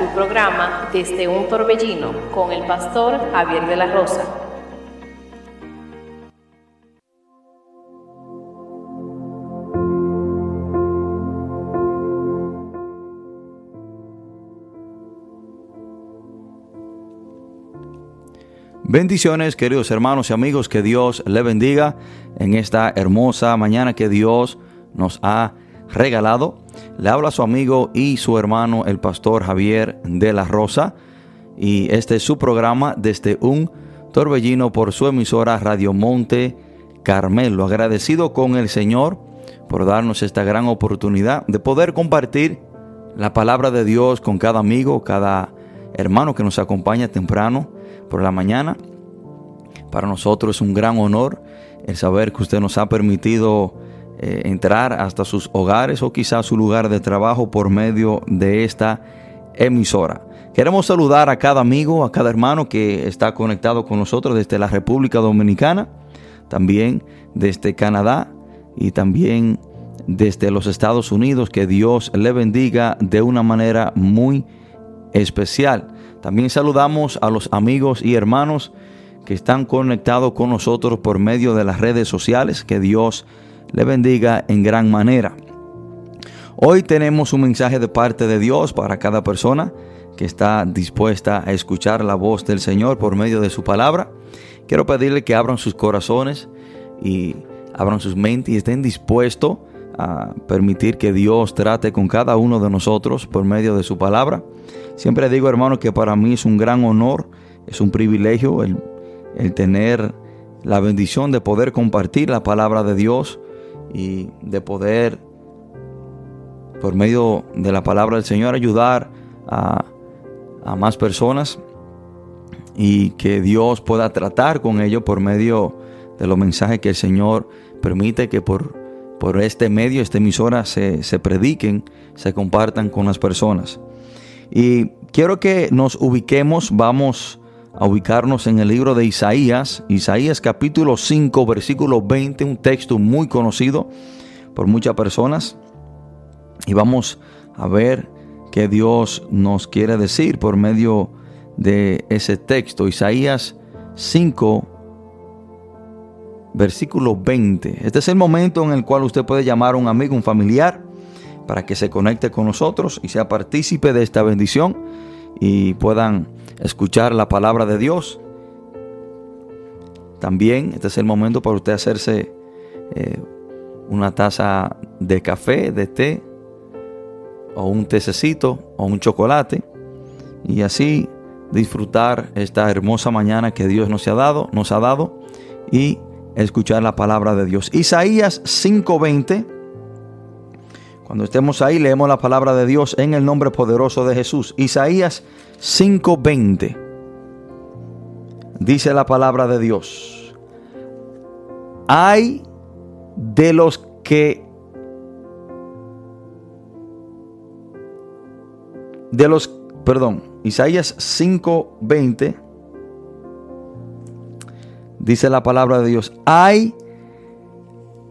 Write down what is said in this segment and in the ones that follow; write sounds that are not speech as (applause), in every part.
tu programa Desde un Torbellino con el pastor Javier de la Rosa. Bendiciones, queridos hermanos y amigos, que Dios le bendiga en esta hermosa mañana que Dios nos ha regalado. Le habla su amigo y su hermano, el pastor Javier de la Rosa, y este es su programa desde un torbellino por su emisora Radio Monte Carmelo. Agradecido con el Señor por darnos esta gran oportunidad de poder compartir la palabra de Dios con cada amigo, cada hermano que nos acompaña temprano por la mañana. Para nosotros es un gran honor el saber que usted nos ha permitido eh, entrar hasta sus hogares o quizás su lugar de trabajo por medio de esta emisora. Queremos saludar a cada amigo, a cada hermano que está conectado con nosotros desde la República Dominicana, también desde Canadá y también desde los Estados Unidos. Que Dios le bendiga de una manera muy especial. También saludamos a los amigos y hermanos que están conectados con nosotros por medio de las redes sociales. Que Dios le bendiga en gran manera. Hoy tenemos un mensaje de parte de Dios para cada persona que está dispuesta a escuchar la voz del Señor por medio de su palabra. Quiero pedirle que abran sus corazones y abran sus mentes y estén dispuestos a permitir que Dios trate con cada uno de nosotros por medio de su palabra. Siempre digo, hermano, que para mí es un gran honor, es un privilegio el, el tener la bendición de poder compartir la palabra de Dios y de poder, por medio de la palabra del Señor, ayudar a, más personas y que Dios pueda tratar con ellos por medio de los mensajes que el Señor permite que por, por este medio, esta emisora, se, se prediquen, se compartan con las personas. Y quiero que nos ubiquemos, vamos a ubicarnos en el libro de Isaías, Isaías capítulo 5, versículo 20, un texto muy conocido por muchas personas. Y vamos a ver qué Dios nos quiere decir por medio de ese texto. Isaías 5, versículo 20. Este es el momento en el cual usted puede llamar a un amigo, un familiar, para que se conecte con nosotros y sea partícipe de esta bendición y puedan escuchar la palabra de Dios. También este es el momento para usted hacerse eh, una taza de café, de té, o un tececito, o un chocolate, y así disfrutar esta hermosa mañana que Dios nos ha dado, nos ha dado, y escuchar la palabra de Dios. Isaías 5:20. Cuando estemos ahí, leemos la palabra de Dios en el nombre poderoso de Jesús. Isaías 5:20. Dice la palabra de Dios. Hay de los que de los, perdón, Isaías 5:20 dice la palabra de Dios, hay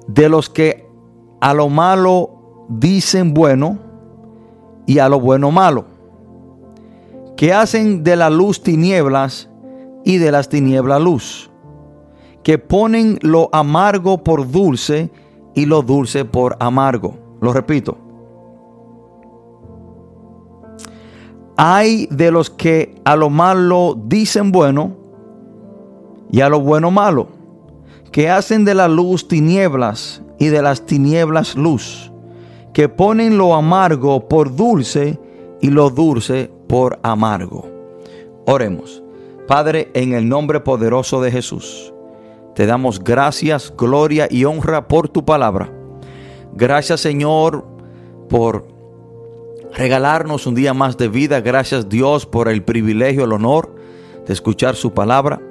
de los que a lo malo dicen bueno y a lo bueno malo, que hacen de la luz tinieblas y de las tinieblas luz, que ponen lo amargo por dulce y lo dulce por amargo. Lo repito. Hay de los que a lo malo dicen bueno y a lo bueno malo, que hacen de la luz tinieblas y de las tinieblas luz, que ponen lo amargo por dulce y lo dulce por amargo. Oremos. Padre, en el nombre poderoso de Jesús, te damos gracias, gloria y honra por tu palabra. Gracias Señor por regalarnos un día más de vida. Gracias Dios por el privilegio, el honor de escuchar su palabra.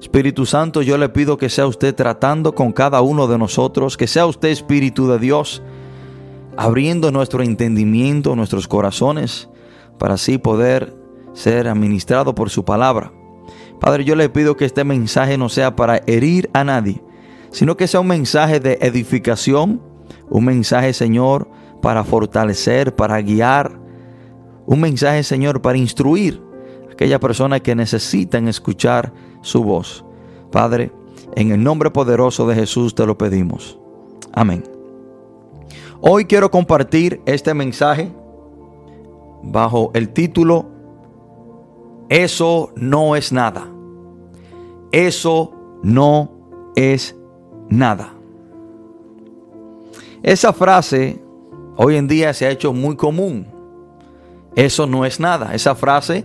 Espíritu Santo, yo le pido que sea usted tratando con cada uno de nosotros, que sea usted Espíritu de Dios, abriendo nuestro entendimiento, nuestros corazones, para así poder ser administrado por su palabra. Padre, yo le pido que este mensaje no sea para herir a nadie, sino que sea un mensaje de edificación, un mensaje, Señor, para fortalecer, para guiar, un mensaje, Señor, para instruir a aquellas personas que necesitan escuchar su voz. Padre, en el nombre poderoso de Jesús te lo pedimos. Amén. Hoy quiero compartir este mensaje bajo el título Eso no es nada. Eso no es nada. Esa frase hoy en día se ha hecho muy común. Eso no es nada. Esa frase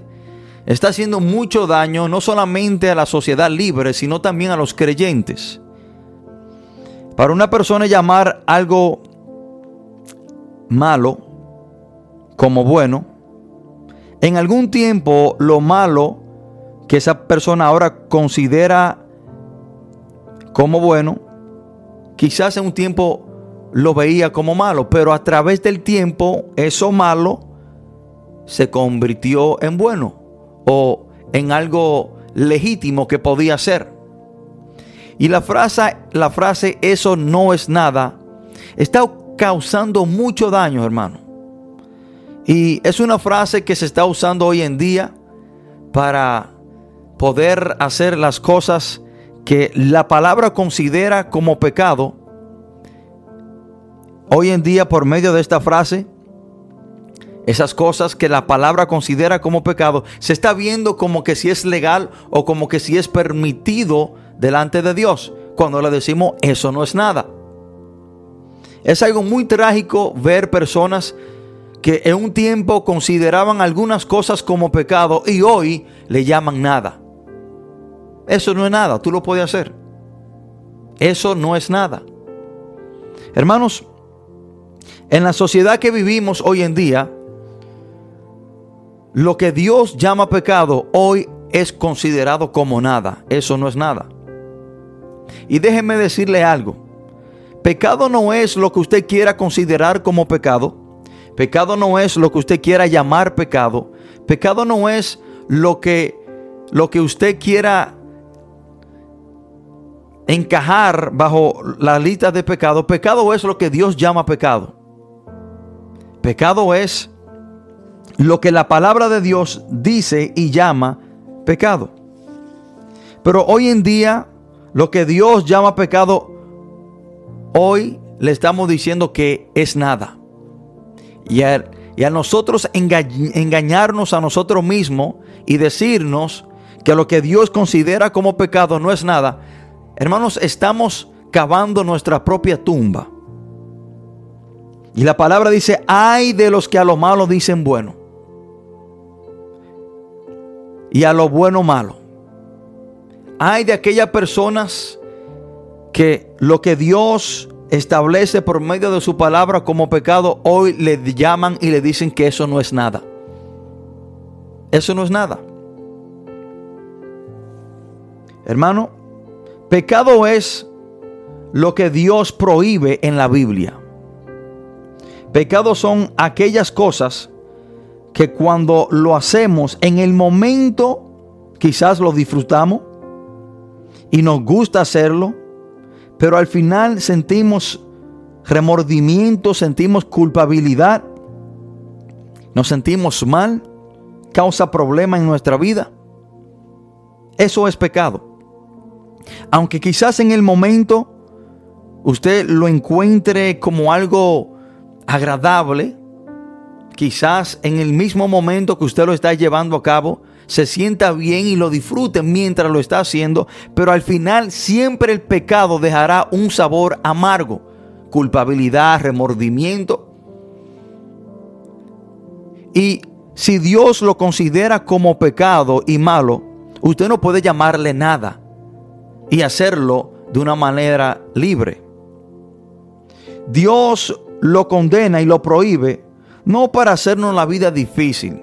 está haciendo mucho daño no solamente a la sociedad libre, sino también a los creyentes. Para una persona llamar algo malo como bueno, en algún tiempo lo malo que esa persona ahora considera como bueno, quizás en un tiempo lo veía como malo, pero a través del tiempo eso malo se convirtió en bueno o en algo legítimo que podía ser. Y la frase, la frase eso no es nada está causando mucho daño, hermano. Y es una frase que se está usando hoy en día para poder hacer las cosas que la palabra considera como pecado. Hoy en día, por medio de esta frase, esas cosas que la palabra considera como pecado, se está viendo como que si es legal o como que si es permitido delante de Dios. Cuando le decimos, eso no es nada. Es algo muy trágico ver personas que en un tiempo consideraban algunas cosas como pecado y hoy le llaman nada. Eso no es nada, tú lo puedes hacer. Eso no es nada. Hermanos, en la sociedad que vivimos hoy en día, lo que Dios llama pecado hoy es considerado como nada. Eso no es nada. Y déjeme decirle algo. Pecado no es lo que usted quiera considerar como pecado. Pecado no es lo que usted quiera llamar pecado. Pecado no es lo que, lo que usted quiera encajar bajo la lista de pecado. Pecado es lo que Dios llama pecado. Pecado es lo que la palabra de Dios dice y llama pecado. Pero hoy en día, lo que Dios llama pecado, hoy le estamos diciendo que es nada. Y a, nosotros engañarnos a nosotros mismos y decirnos que lo que Dios considera como pecado no es nada, hermanos, estamos cavando nuestra propia tumba. Y la palabra dice, ay de los que a lo malo dicen bueno y a lo bueno malo. Hay de aquellas personas que lo que Dios establece por medio de su palabra como pecado, hoy le llaman y le dicen que eso no es nada. Eso no es nada. Hermano, pecado es lo que Dios prohíbe en la Biblia. Pecado son aquellas cosas que cuando lo hacemos en el momento, quizás lo disfrutamos y nos gusta hacerlo, pero al final sentimos remordimiento, sentimos culpabilidad, nos sentimos mal, causa problemas en nuestra vida. Eso es pecado. Aunque quizás en el momento usted lo encuentre como algo agradable, quizás en el mismo momento que usted lo está llevando a cabo, se sienta bien y lo disfrute mientras lo está haciendo, pero al final siempre el pecado dejará un sabor amargo, culpabilidad, remordimiento. Y si Dios lo considera como pecado y malo, usted no puede llamarle nada y hacerlo de una manera libre. Dios lo condena y lo prohíbe no para hacernos la vida difícil.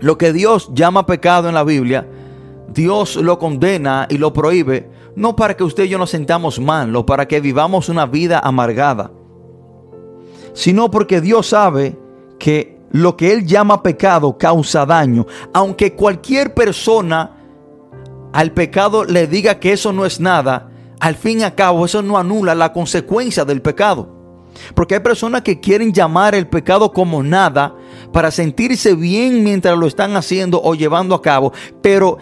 Lo que Dios llama pecado en la Biblia, Dios lo condena y lo prohíbe no para que usted y yo nos sentamos mal o para que vivamos una vida amargada, sino porque Dios sabe que lo que Él llama pecado causa daño, aunque cualquier persona al pecado le diga que eso no es nada, al fin y al cabo eso no anula la consecuencia del pecado. Porque hay personas que quieren llamar el pecado como nada para sentirse bien mientras lo están haciendo o llevando a cabo. Pero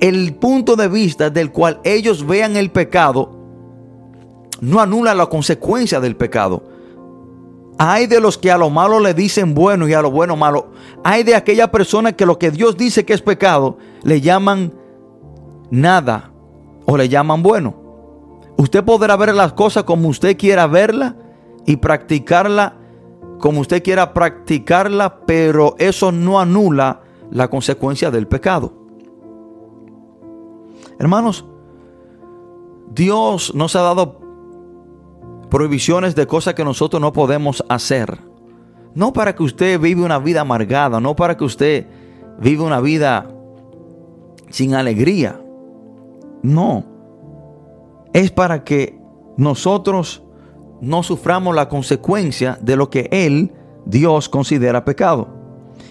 el punto de vista del cual ellos vean el pecado no anula la consecuencia del pecado. Hay de los que a lo malo le dicen bueno y a lo bueno malo. Hay de aquella persona que lo que Dios dice que es pecado le llaman nada o le llaman bueno. Usted podrá ver las cosas como usted quiera verla y practicarla como usted quiera practicarla, pero eso no anula la consecuencia del pecado. Hermanos, Dios nos ha dado prohibiciones de cosas que nosotros no podemos hacer. No para que usted vive una vida amargada, no para que usted vive una vida sin alegría. No. Es para que nosotros no suframos la consecuencia de lo que Él, Dios, considera pecado.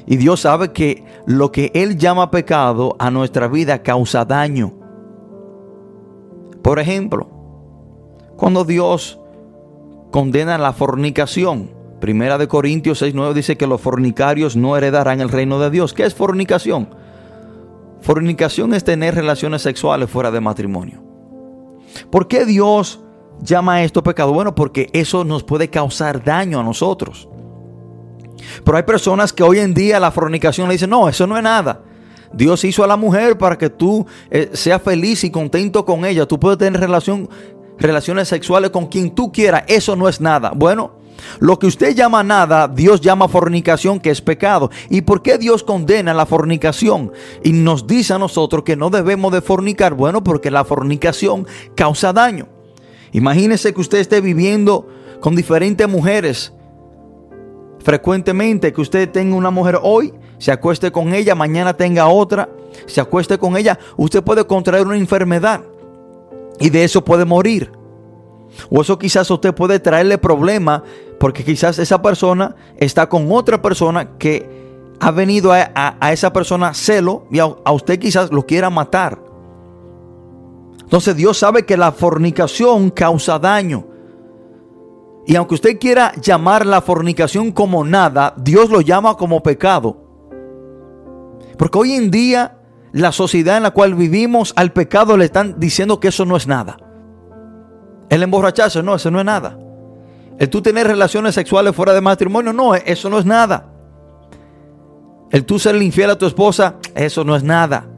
Y Dios sabe que lo que Él llama pecado a nuestra vida causa daño. Por ejemplo, cuando Dios condena la fornicación, Primera de Corintios 6:9 dice que los fornicarios no heredarán el reino de Dios. ¿Qué es fornicación? Fornicación es tener relaciones sexuales fuera de matrimonio. ¿Por qué Dios llama esto pecado? Bueno, porque eso nos puede causar daño a nosotros. Pero hay personas que hoy en día la fornicación le dicen, no, eso no es nada. Dios hizo a la mujer para que tú eh, seas feliz y contento con ella. Tú puedes tener relación, relaciones sexuales con quien tú quieras. Eso no es nada. Bueno, lo que usted llama nada, Dios llama fornicación, que es pecado. ¿Y por qué Dios condena la fornicación? Y nos dice a nosotros que no debemos de fornicar. Bueno, porque la fornicación causa daño. Imagínese que usted esté viviendo con diferentes mujeres. Frecuentemente que usted tenga una mujer hoy, se acueste con ella, mañana tenga otra, se acueste con ella, usted puede contraer una enfermedad y de eso puede morir. O eso quizás usted puede traerle problema porque quizás esa persona está con otra persona que ha venido a, esa persona celo y a usted quizás lo quiera matar. Entonces Dios sabe que la fornicación causa daño. Y aunque usted quiera llamar la fornicación como nada, Dios lo llama como pecado. Porque hoy en día la sociedad en la cual vivimos al pecado le están diciendo que eso no es nada. El emborracharse, no, eso no es nada. El tú tener relaciones sexuales fuera de matrimonio, no, eso no es nada. El tú ser infiel a tu esposa, eso no es nada.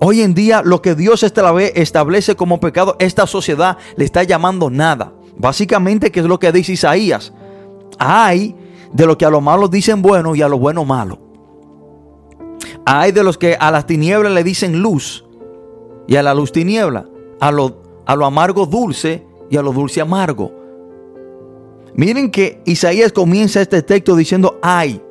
Hoy en día lo que Dios establece como pecado, esta sociedad le está llamando nada. Básicamente, ¿qué es lo que dice Isaías? Hay de los que a lo malo dicen bueno y a lo bueno malo. Hay de los que a las tinieblas le dicen luz y a la luz tiniebla. A lo, a lo amargo dulce y a lo dulce amargo. Miren que Isaías comienza este texto diciendo hay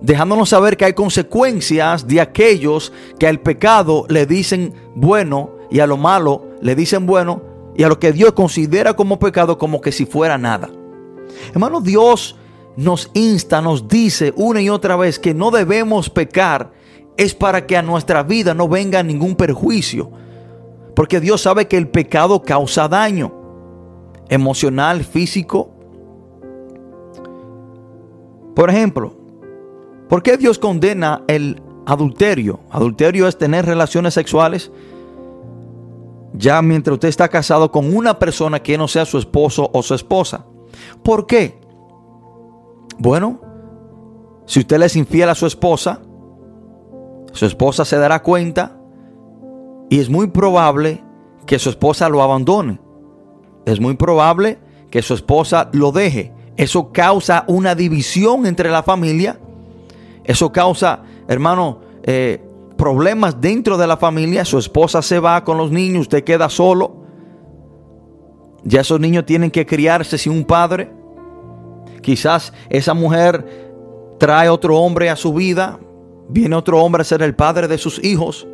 dejándonos saber que hay consecuencias de aquellos que al pecado le dicen bueno y a lo malo le dicen bueno y a lo que Dios considera como pecado como que si fuera nada. Hermano, Dios nos insta, nos dice una y otra vez que no debemos pecar es para que a nuestra vida no venga ningún perjuicio. Porque Dios sabe que el pecado causa daño emocional, físico. Por ejemplo, ¿Por qué Dios condena el adulterio? Adulterio es tener relaciones sexuales ya mientras usted está casado con una persona que no sea su esposo o su esposa. ¿Por qué? Bueno, si usted le es infiel a su esposa, su esposa se dará cuenta y es muy probable que su esposa lo abandone. Es muy probable que su esposa lo deje. Eso causa una división entre la familia. Eso causa, hermano, eh, problemas dentro de la familia. Su esposa se va con los niños, usted queda solo. Ya esos niños tienen que criarse sin un padre. Quizás esa mujer trae otro hombre a su vida. Viene otro hombre a ser el padre de sus hijos.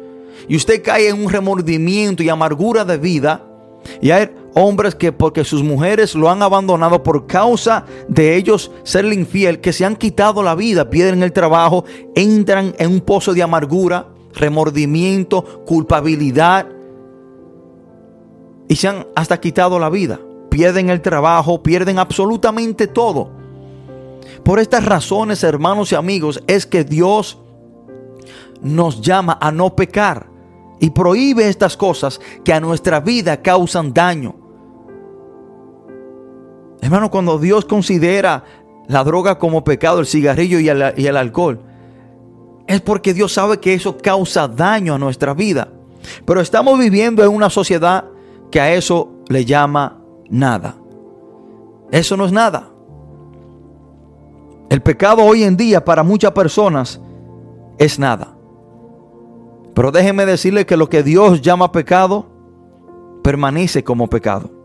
Y usted cae en un remordimiento y amargura de vida. Y hay hombres que porque sus mujeres lo han abandonado por causa de ellos serle infiel, que se han quitado la vida, pierden el trabajo, entran en un pozo de amargura, remordimiento, culpabilidad y se han hasta quitado la vida. Pierden el trabajo, pierden absolutamente todo. Por estas razones, hermanos y amigos, es que Dios nos llama a no pecar y prohíbe estas cosas que a nuestra vida causan daño. Hermano, cuando Dios considera la droga como pecado, el cigarrillo y el, alcohol, es porque Dios sabe que eso causa daño a nuestra vida. Pero estamos viviendo en una sociedad que a eso le llama nada. Eso no es nada. El pecado hoy en día para muchas personas es nada. Pero déjeme decirle que lo que Dios llama pecado permanece como pecado.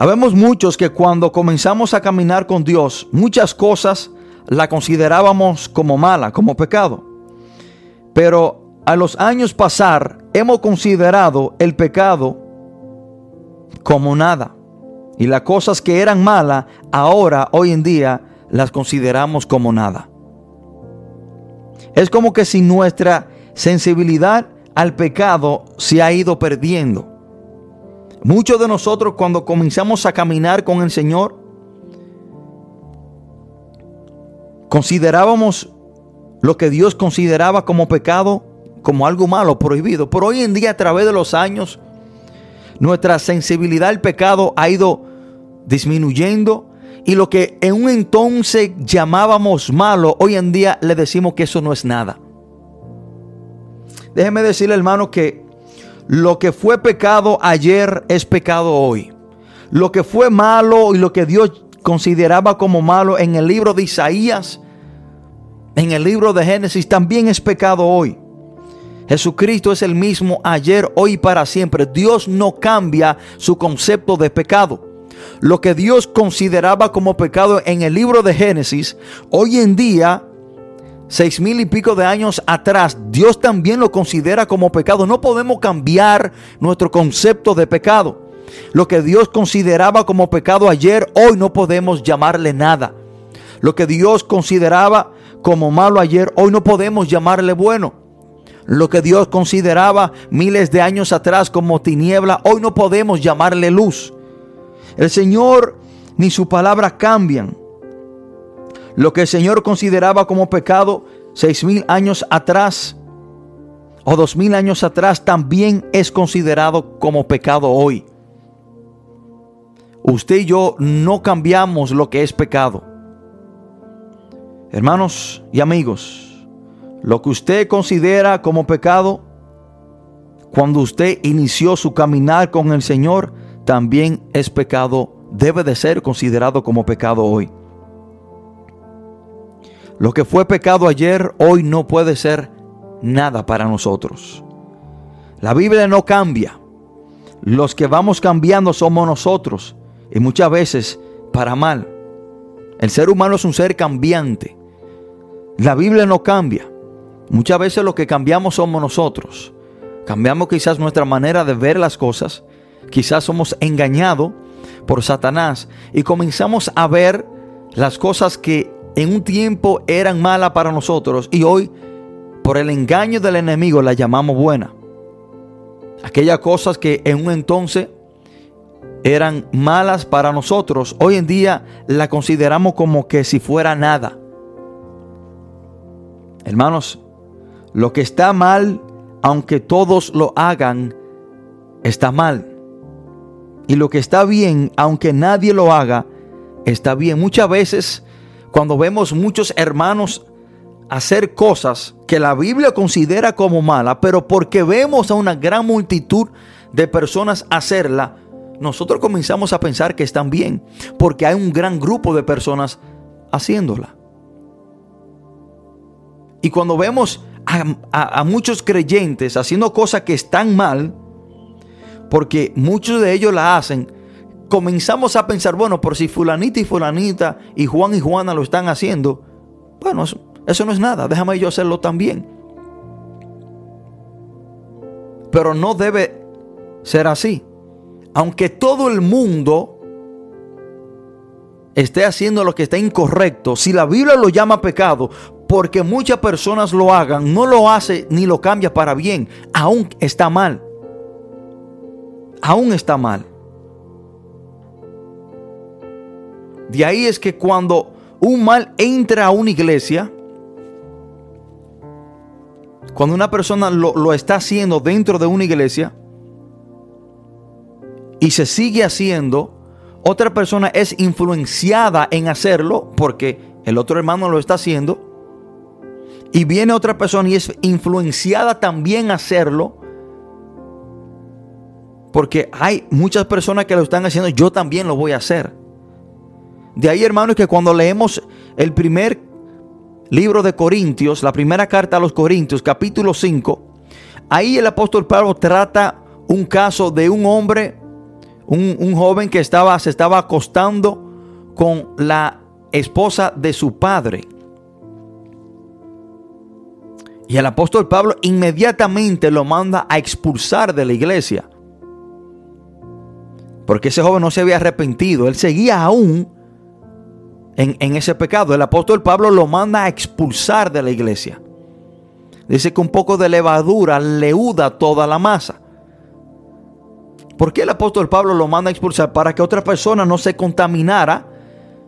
Habemos muchos que cuando comenzamos a caminar con Dios, muchas cosas la considerábamos como mala, como pecado. Pero a los años pasar, hemos considerado el pecado como nada. Y las cosas que eran malas, ahora, hoy en día, las consideramos como nada. Es como que si nuestra sensibilidad al pecado se ha ido perdiendo. Muchos de nosotros cuando comenzamos a caminar con el Señor, considerábamos lo que Dios consideraba como pecado, como algo malo, prohibido. Pero hoy en día, a través de los años, nuestra sensibilidad al pecado ha ido disminuyendo. Y lo que en un entonces llamábamos malo, hoy en día le decimos que eso no es nada. Déjeme decirle, hermano, que lo que fue pecado ayer es pecado hoy. Lo que fue malo y lo que Dios consideraba como malo en el libro de Isaías, en el libro de Génesis, también es pecado hoy. Jesucristo es el mismo ayer, hoy y para siempre. Dios no cambia su concepto de pecado. Lo que Dios consideraba como pecado en el libro de Génesis, hoy en día seis mil y pico de años atrás, Dios también lo considera como pecado. No podemos cambiar nuestro concepto de pecado. Lo que Dios consideraba como pecado ayer, hoy no podemos llamarle nada. Lo que Dios consideraba como malo ayer, hoy no podemos llamarle bueno. Lo que Dios consideraba miles de años atrás como tiniebla, hoy no podemos llamarle luz. El Señor ni su palabra cambian. Lo que el Señor consideraba como pecado seis mil años atrás o dos mil años atrás también es considerado como pecado hoy. Usted y yo no cambiamos lo que es pecado. Hermanos y amigos, lo que usted considera como pecado, cuando usted inició su caminar con el Señor, también es pecado, debe de ser considerado como pecado hoy. Lo que fue pecado ayer, hoy no puede ser nada para nosotros. La Biblia no cambia. Los que vamos cambiando somos nosotros y muchas veces para mal. El ser humano es un ser cambiante. La Biblia no cambia. Muchas veces lo que cambiamos somos nosotros. Cambiamos quizás nuestra manera de ver las cosas. Quizás somos engañados por Satanás y comenzamos a ver las cosas que en un tiempo eran malas para nosotros y hoy por el engaño del enemigo las llamamos buenas. Aquellas cosas que en un entonces eran malas para nosotros, hoy en día la consideramos como que si fuera nada. Hermanos, lo que está mal aunque todos lo hagan, está mal. Y lo que está bien, aunque nadie lo haga, está bien. Muchas veces, cuando vemos muchos hermanos hacer cosas que la Biblia considera como mala, pero porque vemos a una gran multitud de personas hacerla, nosotros comenzamos a pensar que están bien, porque hay un gran grupo de personas haciéndola. Y cuando vemos a, muchos creyentes haciendo cosas que están mal, porque muchos de ellos la hacen, comenzamos a pensar, bueno, por si fulanita y fulanita y Juan y Juana lo están haciendo, bueno, eso, eso no es nada, déjame yo hacerlo también. Pero no debe ser así. Aunque todo el mundo esté haciendo lo que está incorrecto, si la Biblia lo llama pecado, porque muchas personas lo hagan, no lo hace ni lo cambia para bien, aún está mal. Aún está mal. De ahí es que cuando un mal entra a una iglesia, cuando una persona lo, lo, está haciendo dentro de una iglesia y se sigue haciendo, otra persona es influenciada en hacerlo porque el otro hermano lo está haciendo y viene otra persona y es influenciada también a hacerlo, porque hay muchas personas que lo están haciendo, yo también lo voy a hacer. De ahí, hermanos, que cuando leemos el primer libro de Corintios, la primera carta a los Corintios, capítulo 5, ahí el apóstol Pablo trata un caso de un hombre, un, un joven que estaba, se estaba acostando con la esposa de su padre. Y el apóstol Pablo inmediatamente lo manda a expulsar de la iglesia. Porque ese joven no se había arrepentido. Él seguía aún en, ese pecado. El apóstol Pablo lo manda a expulsar de la iglesia. Dice que un poco de levadura leuda toda la masa. ¿Por qué el apóstol Pablo lo manda a expulsar? Para que otra persona no se contaminara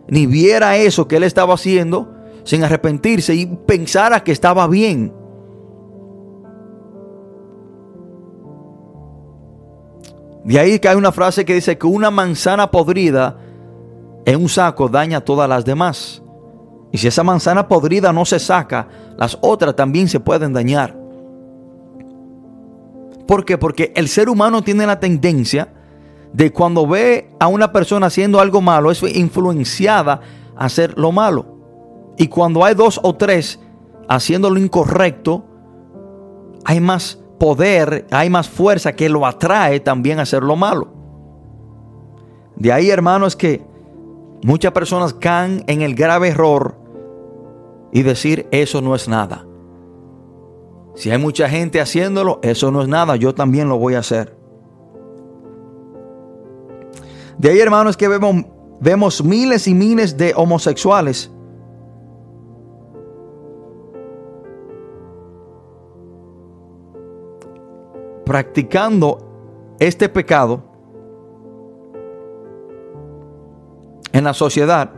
ni viera eso que él estaba haciendo sin arrepentirse y pensara que estaba bien. De ahí que hay una frase que dice que una manzana podrida en un saco daña todas las demás. Y si esa manzana podrida no se saca, las otras también se pueden dañar. ¿Por qué? Porque el ser humano tiene la tendencia de cuando ve a una persona haciendo algo malo, es influenciada a hacer lo malo. Y cuando hay dos o tres haciendo lo incorrecto, hay más poder, hay más fuerza que lo atrae también a hacer lo malo. De ahí, hermanos, que muchas personas caen en el grave error y decir eso no es nada. Si hay mucha gente haciéndolo, eso no es nada, yo también lo voy a hacer. De ahí, hermanos, que vemos, vemos miles y miles de homosexuales practicando este pecado en la sociedad.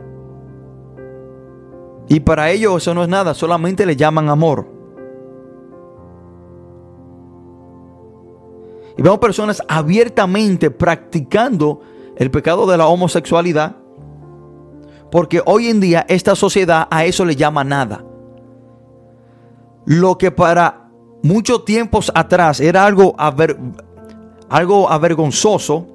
Y para ellos eso no es nada, solamente le llaman amor. Y vemos personas abiertamente practicando el pecado de la homosexualidad. Porque hoy en día esta sociedad a eso le llama nada. Lo que para muchos tiempos atrás era algo, algo avergonzoso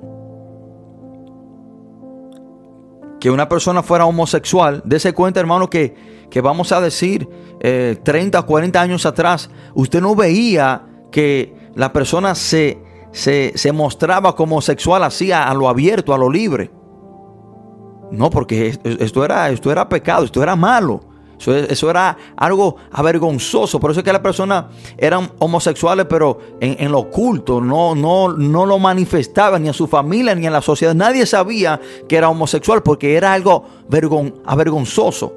que una persona fuera homosexual. Dese cuenta, hermano, que, que vamos a decir 30 o 40 años atrás, usted no veía que la persona se, se, se mostraba como homosexual así a, lo abierto, a lo libre. No, porque esto era, esto era pecado, esto era malo. Eso, era algo avergonzoso. Por eso es que las personas eran homosexuales, pero en, lo oculto. No, no, no lo manifestaban ni a su familia ni a la sociedad. Nadie sabía que era homosexual porque era algo avergonzoso.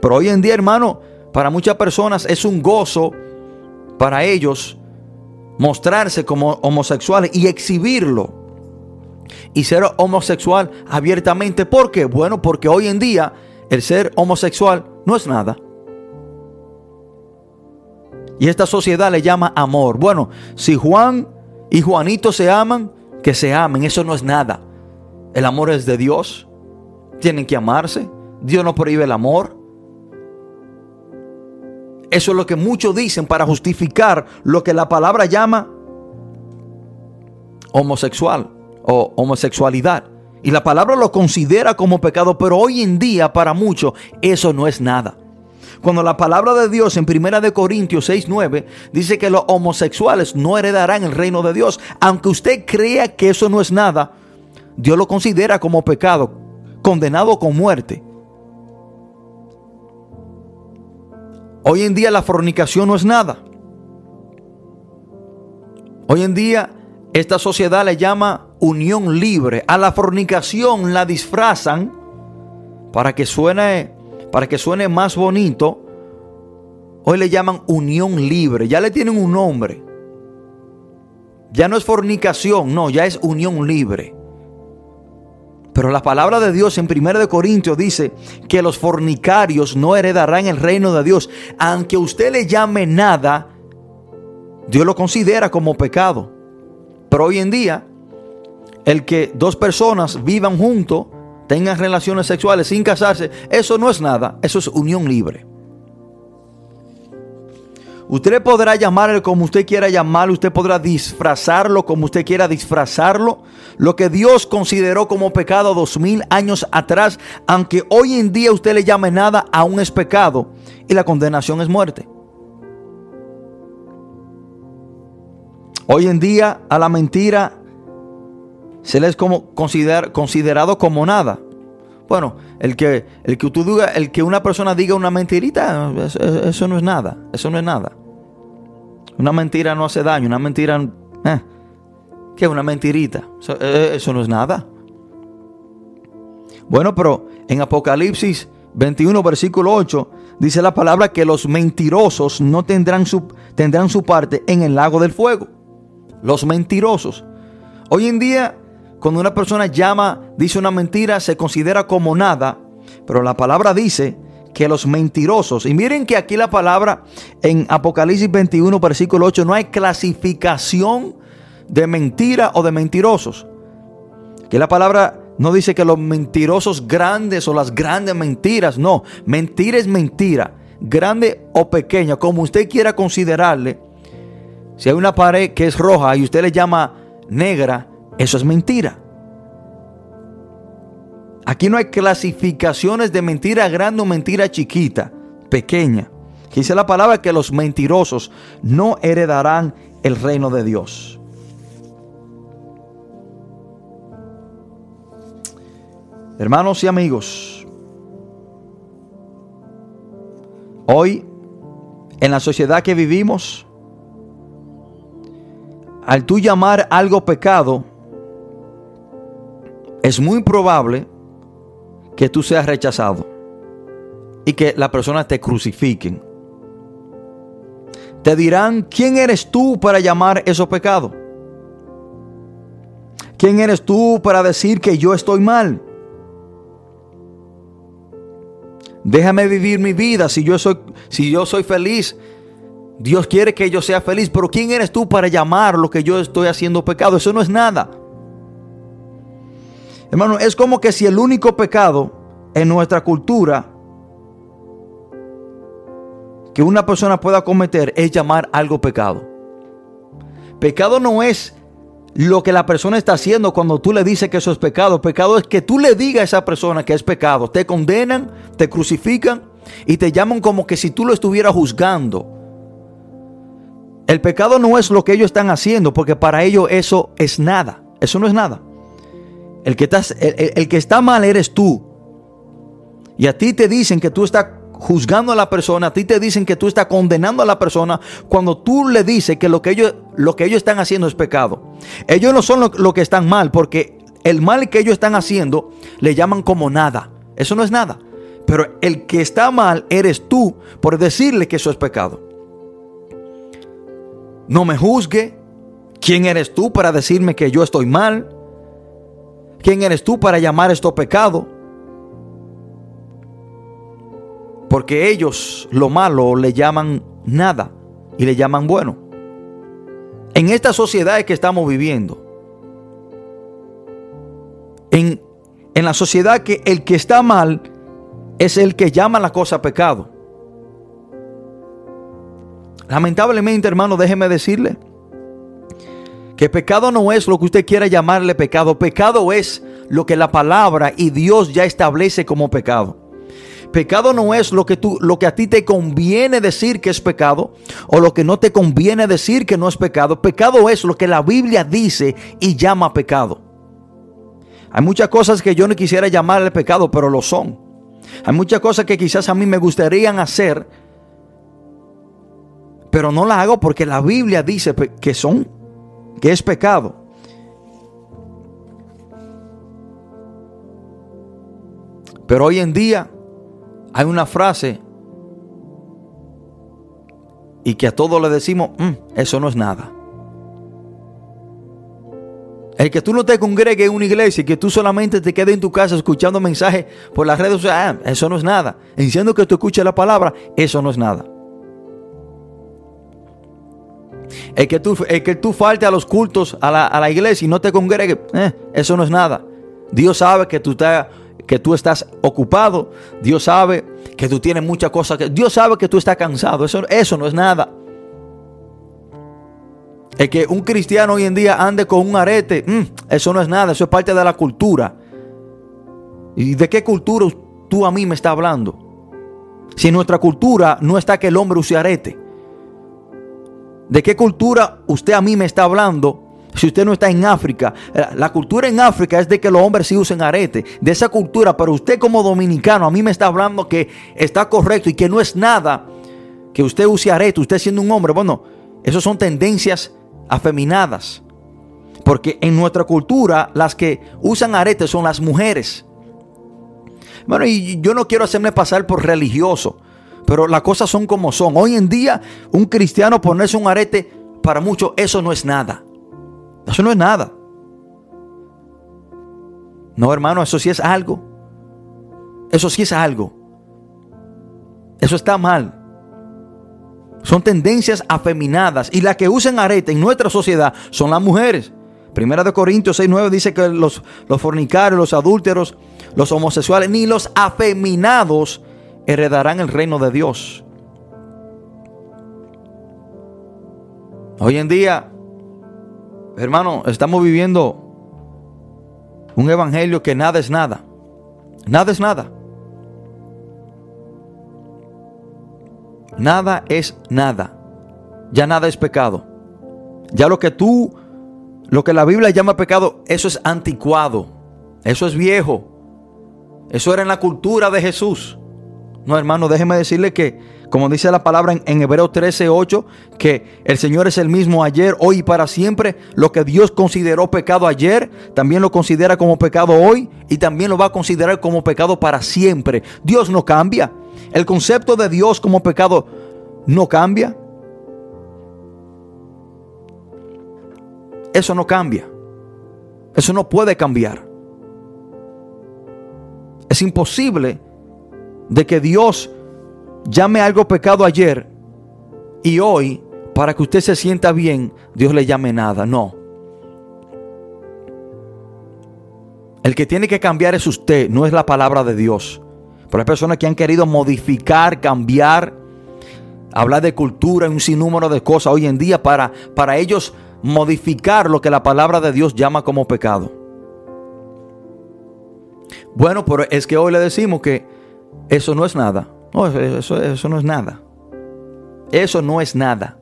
Pero hoy en día, hermano, para muchas personas es un gozo para ellos mostrarse como homosexuales y exhibirlo. Y ser homosexual abiertamente. ¿Por qué? Bueno, porque hoy en día el ser homosexual no es nada. Y esta sociedad le llama amor. Bueno, si Juan y Juanito se aman, que se amen. Eso no es nada. El amor es de Dios. Tienen que amarse. Dios no prohíbe el amor. Eso es lo que muchos dicen para justificar lo que la palabra llama homosexual o homosexualidad. Y la palabra lo considera como pecado, pero hoy en día para muchos eso no es nada. Cuando la palabra de Dios en 1 de Corintios 6, 9 dice que los homosexuales no heredarán el reino de Dios, aunque usted crea que eso no es nada, Dios lo considera como pecado, condenado con muerte. Hoy en día la fornicación no es nada. Hoy en día esta sociedad le llama unión libre. A la fornicación la disfrazan para que suene para que suene más bonito. Hoy le llaman unión libre. Ya le tienen un nombre. Ya no es fornicación, no, ya es unión libre. Pero la palabra de Dios en 1 Corintios dice que los fornicarios no heredarán el reino de Dios. Aunque usted le llame nada, Dios lo considera como pecado. Pero hoy en día, el que dos personas vivan juntos, tengan relaciones sexuales sin casarse, eso no es nada, eso es unión libre. Usted podrá llamarlo como usted quiera llamarlo, usted podrá disfrazarlo como usted quiera disfrazarlo. Lo que Dios consideró como pecado dos mil años atrás, aunque hoy en día usted le llame nada, aún es pecado y la condenación es muerte. Hoy en día a la mentira se le es como considerado como nada. Bueno, el que, el que tú diga, el que una persona diga una mentirita, eso, no es nada. Eso no es nada. Una mentira no hace daño. Una mentira, eh, ¿qué es una mentirita? Eso, eh, eso no es nada. Bueno, pero en Apocalipsis 21, versículo 8, dice la palabra que los mentirosos no tendrán su, tendrán su parte en el lago del fuego. Los mentirosos. Hoy en día cuando una persona llama, dice una mentira, se considera como nada, pero la palabra dice que los mentirosos, y miren que aquí la palabra en Apocalipsis 21, versículo 8, no hay clasificación de mentira o de mentirosos. Que la palabra no dice que los mentirosos grandes o las grandes mentiras, no, mentira es mentira, grande o pequeña, como usted quiera considerarle. Si hay una pared que es roja y usted le llama negra, eso es mentira. Aquí no hay clasificaciones de mentira grande o mentira chiquita, pequeña. dice la palabra que los mentirosos no heredarán el reino de Dios. Hermanos y amigos, hoy en la sociedad que vivimos, al tú llamar algo pecado, es muy probable que tú seas rechazado y que la persona te crucifiquen. Te dirán, ¿quién eres tú para llamar eso pecado? ¿Quién eres tú para decir que yo estoy mal? Déjame vivir mi vida si yo soy si yo soy feliz. Dios quiere que yo sea feliz, pero ¿quién eres tú para llamar lo que yo estoy haciendo pecado? Eso no es nada. Hermano, es como que si el único pecado en nuestra cultura que una persona pueda cometer es llamar algo pecado. Pecado no es lo que la persona está haciendo cuando tú le dices que eso es pecado. Pecado es que tú le digas a esa persona que es pecado. Te condenan, te crucifican y te llaman como que si tú lo estuvieras juzgando. El pecado no es lo que ellos están haciendo, porque para ellos eso es nada. Eso no es nada. El que, estás, el, que está mal eres tú. Y a ti te dicen que tú estás juzgando a la persona, a ti te dicen que tú estás condenando a la persona cuando tú le dices que lo que ellos, lo que ellos están haciendo es pecado. Ellos no son lo, que están mal, porque el mal que ellos están haciendo le llaman como nada. Eso no es nada. Pero el que está mal eres tú por decirle que eso es pecado. No me juzgue. ¿Quién eres tú para decirme que yo estoy mal? ¿Quién eres tú para llamar esto pecado? Porque ellos lo malo le llaman nada. y le llaman bueno. En esta sociedad que estamos viviendo, en, en la sociedad que el que está mal es el que llama la cosa pecado. Lamentablemente, hermano, déjeme decirle que pecado no es lo que usted quiera llamarle pecado. Pecado es lo que la palabra y Dios ya establece como pecado. Pecado no es lo que tú lo que a ti te conviene decir que es pecado o lo que no te conviene decir que no es pecado. Pecado es lo que la Biblia dice y llama pecado. Hay muchas cosas que yo no quisiera llamarle pecado, pero lo son. Hay muchas cosas que quizás a mí me gustaría hacer, pero no la hago porque la Biblia dice que son, que es pecado. Pero hoy en día hay una frase y que a todos le decimos, mm, eso no es nada. El que tú no te congregues en una iglesia y que tú solamente te quedes en tu casa escuchando mensajes por las redes ah, eso no es nada. Diciendo que tú escuches la palabra, eso no es nada. El que tú, el que tú falte a los cultos a la, iglesia y no te congregues, eh, eso no es nada. Dios sabe que tú, que tú estás ocupado. Dios sabe que tú tienes muchas cosas. Que, Dios sabe que tú estás cansado. Eso, eso no es nada. El que un cristiano hoy en día ande con un arete, mm, eso no es nada, eso es parte de la cultura. ¿Y de qué cultura tú a mí me estás hablando? Si en nuestra cultura no está que el hombre use arete. ¿De qué cultura usted a mí me está hablando? Si usted no está en África, eh, la cultura en África es de que los hombres sí usen arete, de esa cultura, pero usted como dominicano a mí me está hablando que está correcto y que no es nada que usted use arete, usted siendo un hombre. Bueno, esas son tendencias afeminadas. Porque en nuestra cultura las que usan aretes son las mujeres. Bueno, y yo no quiero hacerme pasar por religioso, pero las cosas son como son. Hoy en día un cristiano ponerse un arete, para muchos eso no es nada. Eso no es nada. No, hermano, eso sí es algo. Eso sí es algo. Eso está mal. Son tendencias afeminadas. Y las que usan arete en nuestra sociedad son las mujeres. Primera de Corintios 6.9 dice que los, los fornicarios, los adúlteros, los homosexuales, ni los afeminados heredarán el reino de Dios. Hoy en día, hermano, estamos viviendo un evangelio que nada es nada. Nada es nada. Nada es nada. Ya nada es pecado. Ya lo que tú, lo que la Biblia llama pecado, eso es anticuado. Eso es viejo. Eso era en la cultura de Jesús. No, hermano, déjeme decirle que, como dice la palabra en, en Hebreos 13, 8, que el Señor es el mismo ayer, hoy y para siempre. Lo que Dios consideró pecado ayer, también lo considera como pecado hoy y también lo va a considerar como pecado para siempre. Dios no cambia. El concepto de Dios como pecado no cambia. Eso no cambia. Eso no puede cambiar. Es imposible de que Dios llame algo pecado ayer y hoy, para que usted se sienta bien, Dios le llame nada. No. El que tiene que cambiar es usted, no es la palabra de Dios. Pero hay personas que han querido modificar, cambiar, hablar de cultura y un sinnúmero de cosas hoy en día para, para ellos modificar lo que la palabra de Dios llama como pecado. Bueno, pero es que hoy le decimos que eso no es nada. No, eso, eso no es nada. Eso no es nada.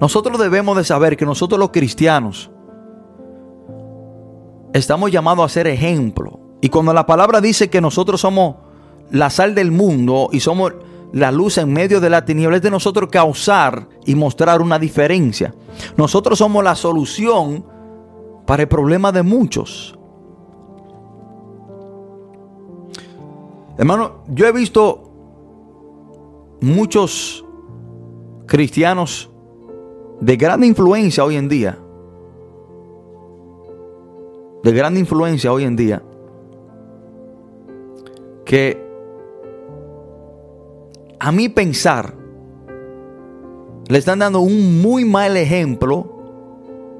Nosotros debemos de saber que nosotros los cristianos estamos llamados a ser ejemplo. Y cuando la palabra dice que nosotros somos la sal del mundo y somos la luz en medio de la tiniebla, es de nosotros causar y mostrar una diferencia. Nosotros somos la solución para el problema de muchos. Hermano, yo he visto muchos cristianos de gran influencia hoy en día de gran influencia hoy en día que a mi pensar, le están dando un muy mal ejemplo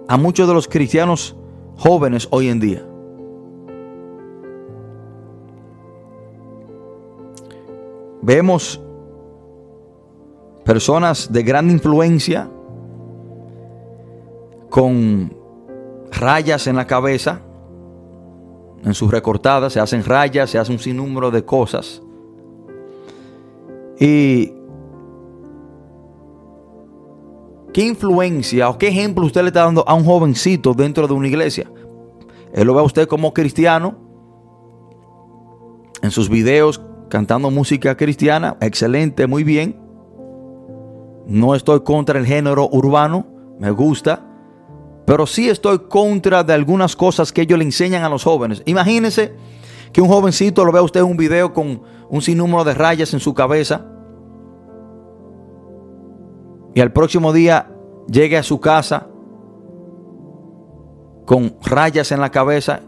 a muchos de los cristianos jóvenes hoy en día. Vemos personas de gran influencia con rayas en la cabeza, en sus recortadas, se hacen rayas, se hace un sinnúmero de cosas. Y ¿qué influencia o qué ejemplo usted le está dando a un jovencito dentro de una iglesia? Él lo ve a usted como cristiano en sus videos cantando música cristiana, excelente, muy bien. No estoy contra el género urbano, me gusta, pero sí estoy contra de algunas cosas que ellos le enseñan a los jóvenes. Imagínense que un jovencito lo vea usted en un video con un sinnúmero de rayas en su cabeza y al próximo día llegue a su casa con rayas en la cabeza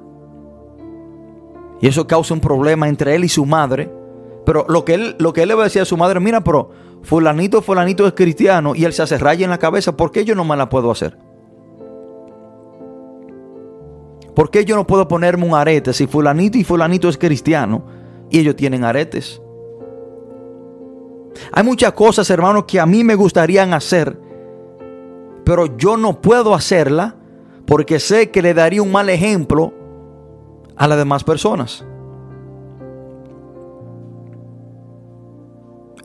y eso causa un problema entre él y su madre. Pero lo que él, lo que él le va a decir a su madre, mira, pero fulanito, fulanito es cristiano y él se hace raya en la cabeza, ¿por qué yo no me la puedo hacer? ¿Por qué yo no puedo ponerme un arete si fulanito y fulanito es cristiano y ellos tienen aretes? Hay muchas cosas, hermanos, que a mí me gustarían hacer, pero yo no puedo hacerla porque sé que le daría un mal ejemplo a las demás personas.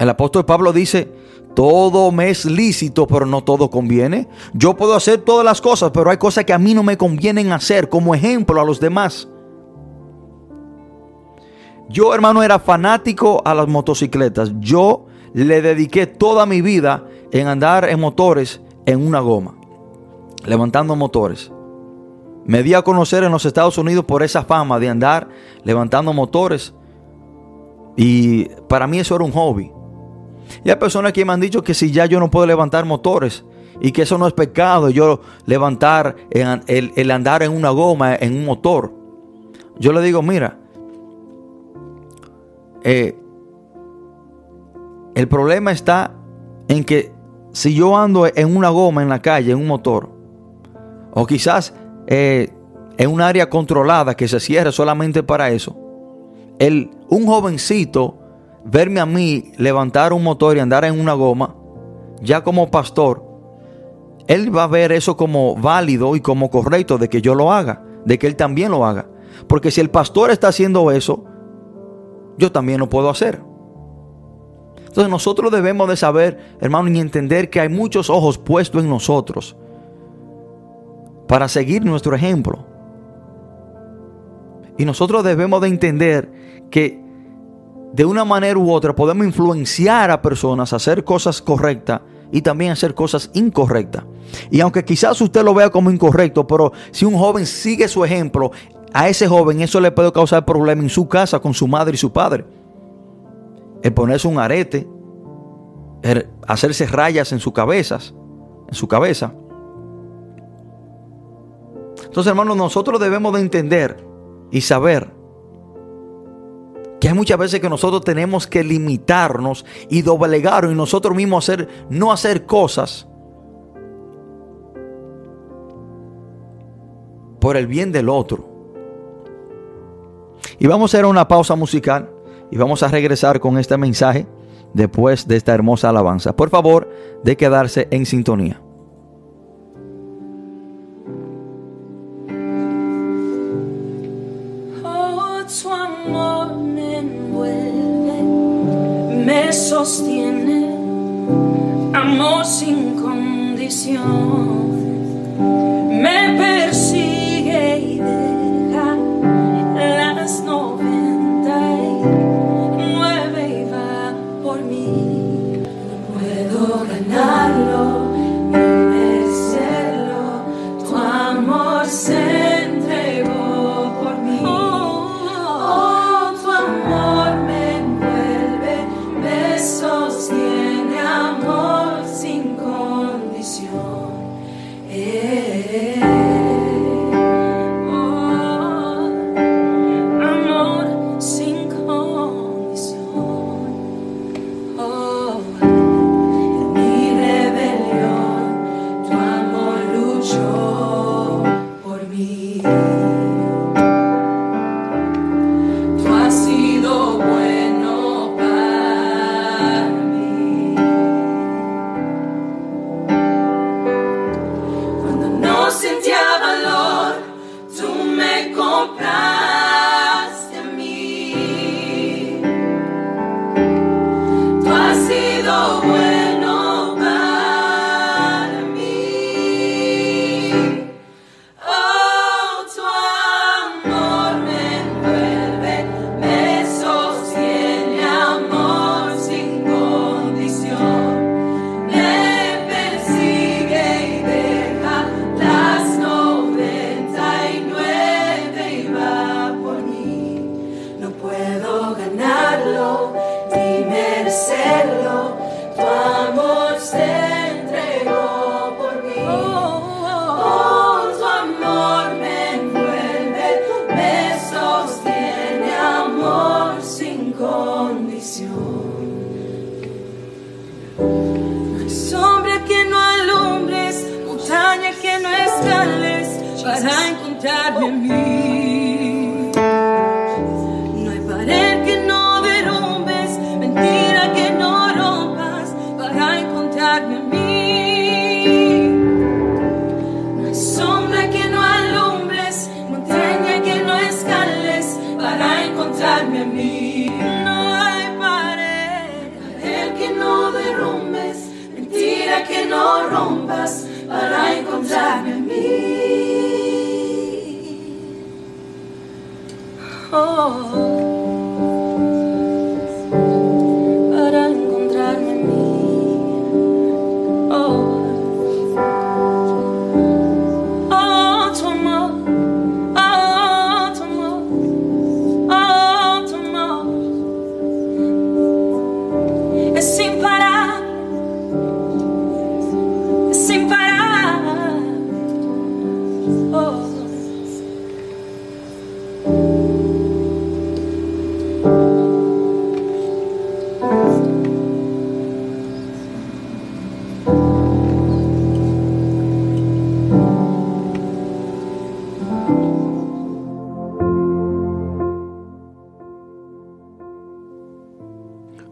El apóstol Pablo dice, todo me es lícito, pero no todo conviene. Yo puedo hacer todas las cosas, pero hay cosas que a mí no me convienen hacer como ejemplo a los demás. Yo, hermano, era fanático a las motocicletas. Yo le dediqué toda mi vida en andar en motores en una goma, levantando motores. Me di a conocer en los Estados Unidos por esa fama de andar levantando motores. Y para mí eso era un hobby. Y hay personas que me han dicho que si ya yo no puedo levantar motores y que eso no es pecado, yo levantar el, andar en una goma, en un motor. Yo le digo, mira, eh, el problema está en que si yo ando en una goma en la calle, en un motor, o quizás eh, en un área controlada que se cierre solamente para eso, el, un jovencito verme a mí levantar un motor y andar en una goma, ya como pastor, él va a ver eso como válido y como correcto de que yo lo haga, de que él también lo haga. Porque si el pastor está haciendo eso, yo también lo puedo hacer. Entonces nosotros debemos de saber, hermano, y entender que hay muchos ojos puestos en nosotros para seguir nuestro ejemplo. Y nosotros debemos de entender que de una manera u otra podemos influenciar a personas a hacer cosas correctas y también hacer cosas incorrectas. Y aunque quizás usted lo vea como incorrecto, pero si un joven sigue su ejemplo, a ese joven eso le puede causar problemas en su casa con su madre y su padre. El ponerse un arete, el hacerse rayas en sus cabezas, en su cabeza. Entonces, hermanos, nosotros debemos de entender y saber que hay muchas veces que nosotros tenemos que limitarnos y doblegar y nosotros mismos hacer, no hacer cosas por el bien del otro. Y vamos a hacer una pausa musical y vamos a regresar con este mensaje después de esta hermosa alabanza. Por favor, de quedarse en sintonía. Sostiene, amor sin condición. Me persigue y deja las noventa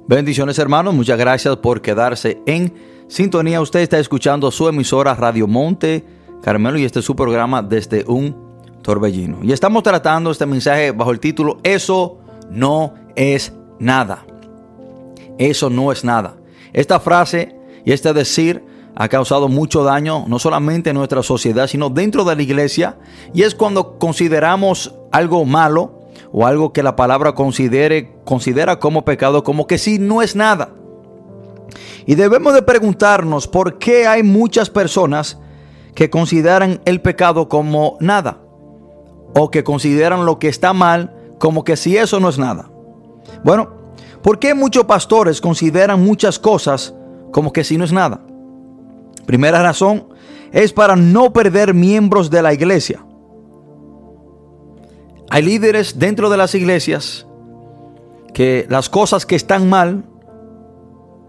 Bendiciones hermanos, muchas gracias por quedarse en sintonía. Usted está escuchando su emisora Radio Monte Carmelo y este es su programa desde un torbellino. Y estamos tratando este mensaje bajo el título Eso no es nada. Eso no es nada. Esta frase y este decir ha causado mucho daño no solamente en nuestra sociedad, sino dentro de la iglesia. Y es cuando consideramos algo malo o algo que la palabra considere, considera como pecado, como que sí no es nada. Y debemos de preguntarnos por qué hay muchas personas que consideran el pecado como nada. O que consideran lo que está mal como que si eso no es nada. Bueno, ¿por qué muchos pastores consideran muchas cosas como que si no es nada? Primera razón es para no perder miembros de la iglesia. Hay líderes dentro de las iglesias que las cosas que están mal,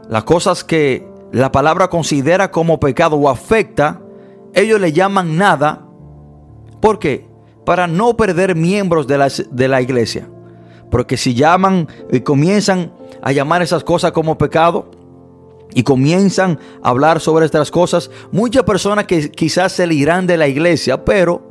las cosas que la palabra considera como pecado o afecta, ellos le llaman nada. ¿Por qué? Para no perder miembros de la, de la iglesia. Porque si llaman y comienzan a llamar esas cosas como pecado y comienzan a hablar sobre estas cosas, muchas personas que quizás se le irán de la iglesia, pero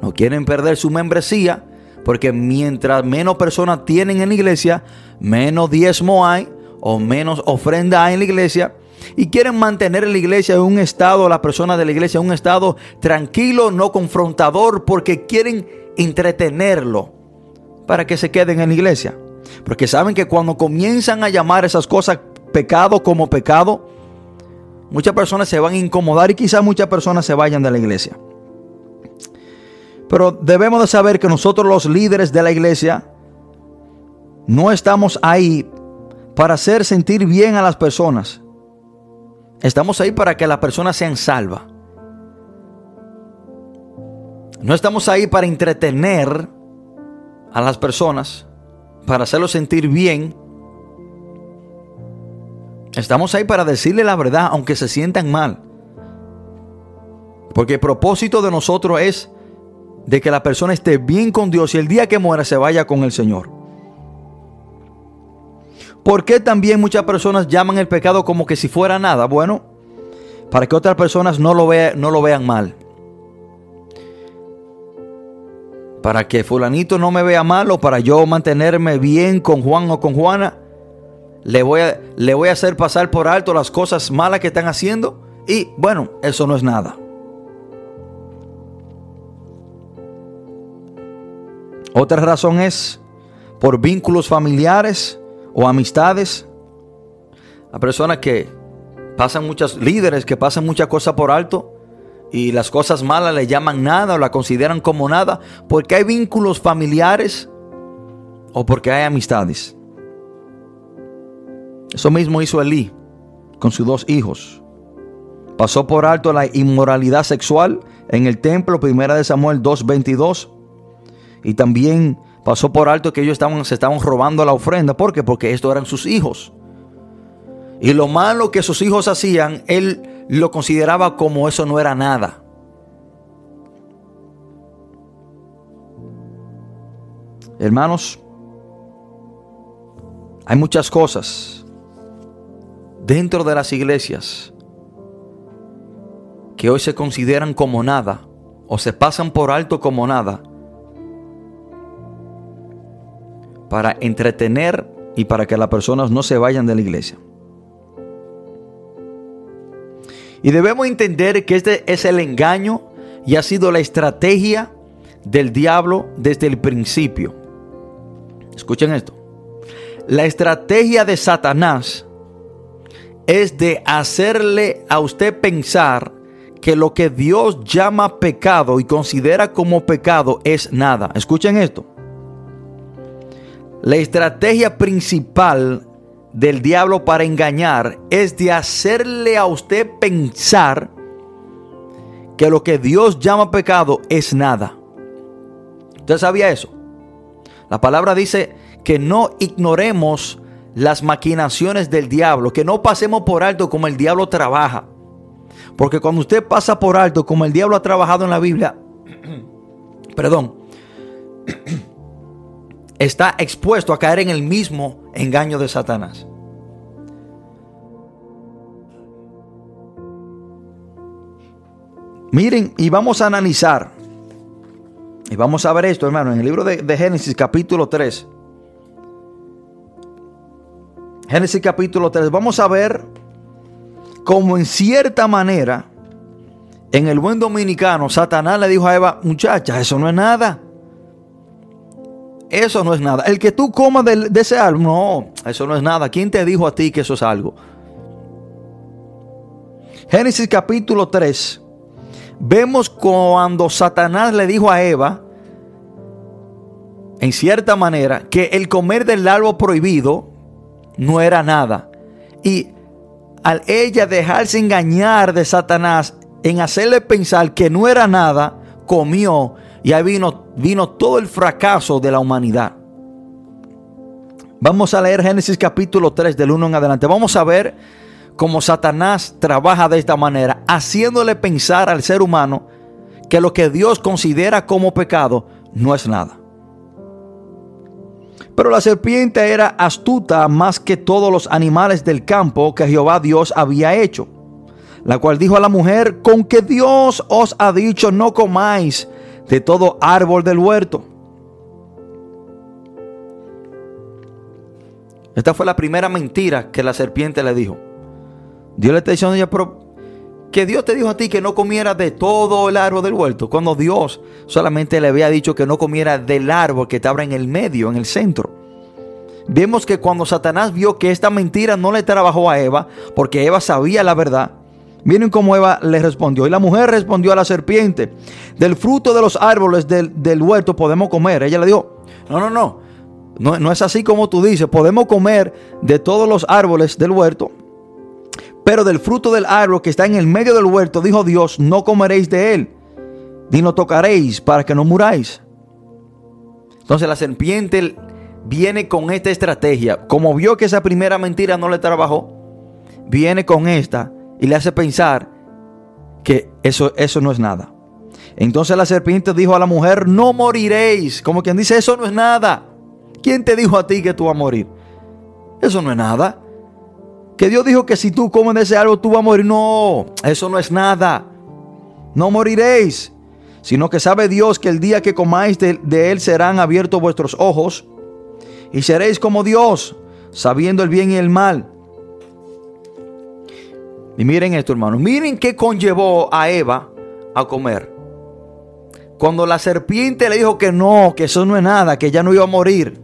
no quieren perder su membresía porque mientras menos personas tienen en la iglesia, menos diezmo hay o menos ofrenda hay en la iglesia. Y quieren mantener la iglesia en un estado, las personas de la iglesia en un estado tranquilo, no confrontador, porque quieren entretenerlo para que se queden en la iglesia. Porque saben que cuando comienzan a llamar esas cosas pecado como pecado, muchas personas se van a incomodar y quizás muchas personas se vayan de la iglesia. Pero debemos de saber que nosotros los líderes de la iglesia no estamos ahí para hacer sentir bien a las personas. Estamos ahí para que las personas sean salvas. No estamos ahí para entretener a las personas, para hacerlos sentir bien. Estamos ahí para decirle la verdad, aunque se sientan mal. Porque el propósito de nosotros es de que la persona esté bien con Dios y el día que muera se vaya con el Señor. ¿Por qué también muchas personas llaman el pecado como que si fuera nada? Bueno, para que otras personas no lo, no lo vean mal. Para que fulanito no me vea mal o para yo mantenerme bien con Juan o con Juana, le voy a, le voy a hacer pasar por alto las cosas malas que están haciendo. Y bueno, eso no es nada. Otra razón es por vínculos familiares o amistades. A personas que pasan muchos líderes que pasan muchas cosas por alto y las cosas malas le llaman nada o la consideran como nada porque hay vínculos familiares o porque hay amistades. Eso mismo hizo Elí con sus dos hijos. Pasó por alto la inmoralidad sexual en el templo, primera de Samuel 2:22 y también pasó por alto que ellos estaban, se estaban robando la ofrenda. ¿Por qué? Porque estos eran sus hijos. Y lo malo que sus hijos hacían, él lo consideraba como eso no era nada. Hermanos, hay muchas cosas dentro de las iglesias que hoy se consideran como nada o se pasan por alto como nada para entretener y para que las personas no se vayan de la iglesia. Y debemos entender que este es el engaño y ha sido la estrategia del diablo desde el principio. Escuchen esto. La estrategia de Satanás es de hacerle a usted pensar que lo que Dios llama pecado y considera como pecado es nada. Escuchen esto. La estrategia principal del diablo para engañar es de hacerle a usted pensar que lo que Dios llama pecado es nada. ¿Usted sabía eso? La palabra dice que no ignoremos las maquinaciones del diablo, que no pasemos por alto como el diablo trabaja. Porque cuando usted pasa por alto como el diablo ha trabajado en la Biblia, (clears throat) perdón, (clears throat) está expuesto a caer en el mismo engaño de Satanás. Miren, y vamos a analizar, y vamos a ver esto, hermano, en el libro de, de Génesis capítulo 3. Génesis capítulo 3, vamos a ver cómo en cierta manera, en el buen dominicano, Satanás le dijo a Eva, muchacha, eso no es nada. Eso no es nada. El que tú comas de, ese árbol, no, eso no es nada. ¿Quién te dijo a ti que eso es algo? Génesis capítulo 3. Vemos cuando Satanás le dijo a Eva, en cierta manera, que el comer del árbol prohibido no era nada. Y al ella dejarse engañar de Satanás en hacerle pensar que no era nada, comió y ahí vino, vino todo el fracaso de la humanidad. Vamos a leer Génesis capítulo 3 del 1 en adelante. Vamos a ver cómo Satanás trabaja de esta manera, haciéndole pensar al ser humano que lo que Dios considera como pecado no es nada. Pero la serpiente era astuta más que todos los animales del campo que Jehová Dios había hecho, la cual dijo a la mujer, con que Dios os ha dicho no comáis de todo árbol del huerto. Esta fue la primera mentira que la serpiente le dijo. Dios le está diciendo ella, pero que Dios te dijo a ti que no comiera de todo el árbol del huerto, cuando Dios solamente le había dicho que no comiera del árbol que estaba en el medio, en el centro. Vemos que cuando Satanás vio que esta mentira no le trabajó a Eva, porque Eva sabía la verdad, Miren cómo Eva le respondió. Y la mujer respondió a la serpiente, del fruto de los árboles del, huerto podemos comer. Ella le dijo, no, no, no, no, no es así como tú dices, podemos comer de todos los árboles del huerto. Pero del fruto del árbol que está en el medio del huerto, dijo Dios, no comeréis de él, ni lo tocaréis para que no muráis. Entonces la serpiente viene con esta estrategia. Como vio que esa primera mentira no le trabajó, viene con esta y le hace pensar que eso, eso no es nada. Entonces la serpiente dijo a la mujer, no moriréis. Como quien dice, eso no es nada. ¿Quién te dijo a ti que tú vas a morir? Eso no es nada. Que Dios dijo que si tú comes de ese árbol tú vas a morir. No, eso no es nada. No moriréis. Sino que sabe Dios que el día que comáis de, de él serán abiertos vuestros ojos. Y seréis como Dios, sabiendo el bien y el mal. Y miren esto, hermanos. Miren qué conllevó a Eva a comer. Cuando la serpiente le dijo que no, que eso no es nada, que ya no iba a morir.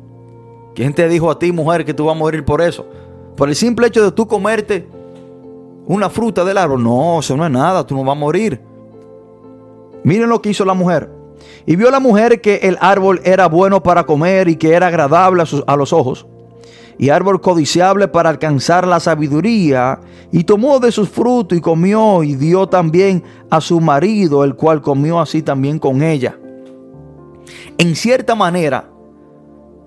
¿Quién te dijo a ti, mujer, que tú vas a morir por eso? Por el simple hecho de tú comerte una fruta del árbol. No, eso no es nada, tú no vas a morir. Miren lo que hizo la mujer. Y vio la mujer que el árbol era bueno para comer y que era agradable a, los ojos y árbol codiciable para alcanzar la sabiduría, y tomó de sus frutos y comió y dio también a su marido, el cual comió así también con ella. En cierta manera,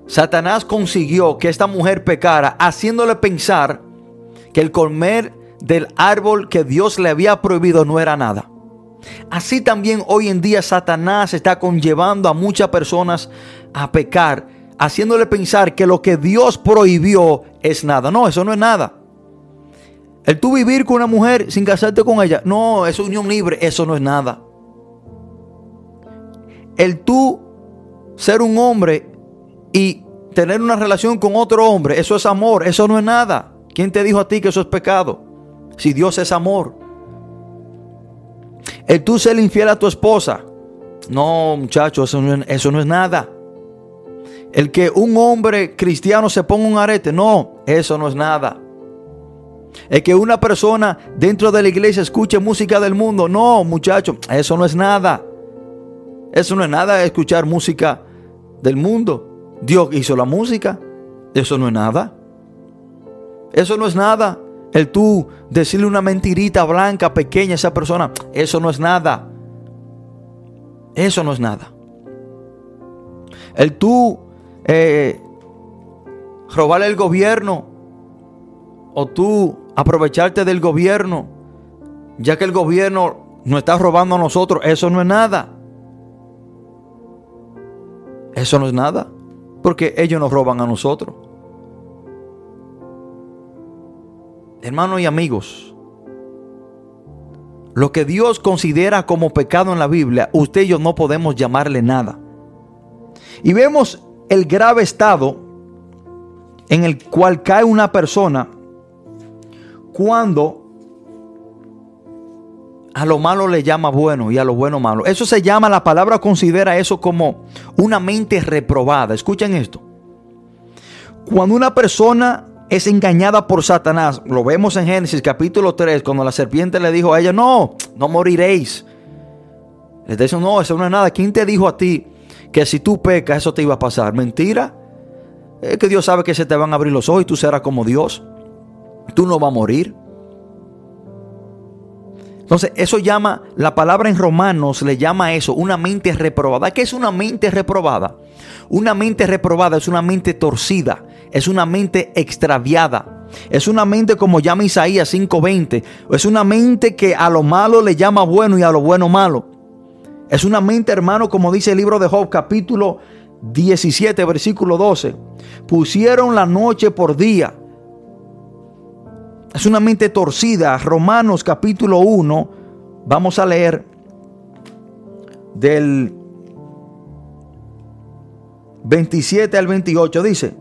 Satanás consiguió que esta mujer pecara, haciéndole pensar que el comer del árbol que Dios le había prohibido no era nada. Así también hoy en día Satanás está conllevando a muchas personas a pecar haciéndole pensar que lo que Dios prohibió es nada. No, eso no es nada. El tú vivir con una mujer sin casarte con ella, no, es unión libre, eso no es nada. El tú ser un hombre y tener una relación con otro hombre, eso es amor, eso no es nada. ¿Quién te dijo a ti que eso es pecado? Si Dios es amor. El tú ser infiel a tu esposa, no, muchacho, eso no, eso no es nada. El que un hombre cristiano se ponga un arete, no, eso no es nada. El que una persona dentro de la iglesia escuche música del mundo, no, muchacho, eso no es nada. Eso no es nada escuchar música del mundo. Dios hizo la música, eso no es nada. Eso no es nada. El tú decirle una mentirita blanca, pequeña a esa persona, eso no es nada. Eso no es nada. El tú eh, robarle el gobierno o tú aprovecharte del gobierno, ya que el gobierno nos está robando a nosotros, eso no es nada. Eso no es nada, porque ellos nos roban a nosotros. Hermanos y amigos, lo que Dios considera como pecado en la Biblia, usted y yo no podemos llamarle nada. Y vemos el grave estado en el cual cae una persona cuando a lo malo le llama bueno y a lo bueno malo. Eso se llama, la palabra considera eso como una mente reprobada. Escuchen esto. Cuando una persona es engañada por Satanás. Lo vemos en Génesis capítulo 3, cuando la serpiente le dijo a ella, no, no moriréis. Le dice, no, eso no es nada. ¿Quién te dijo a ti que si tú pecas eso te iba a pasar? Mentira. Es que Dios sabe que se te van a abrir los ojos y tú serás como Dios. Tú no vas a morir. Entonces, eso llama, la palabra en Romanos le llama eso una mente reprobada. ¿Qué es una mente reprobada? Una mente reprobada es una mente torcida, es una mente extraviada. Es una mente como llama Isaías 5:20. Es una mente que a lo malo le llama bueno y a lo bueno malo. Es una mente, hermano, como dice el libro de Job, capítulo 17, versículo 12. Pusieron la noche por día. Es una mente torcida. Romanos capítulo 1. Vamos a leer del 27 al 28. Dice,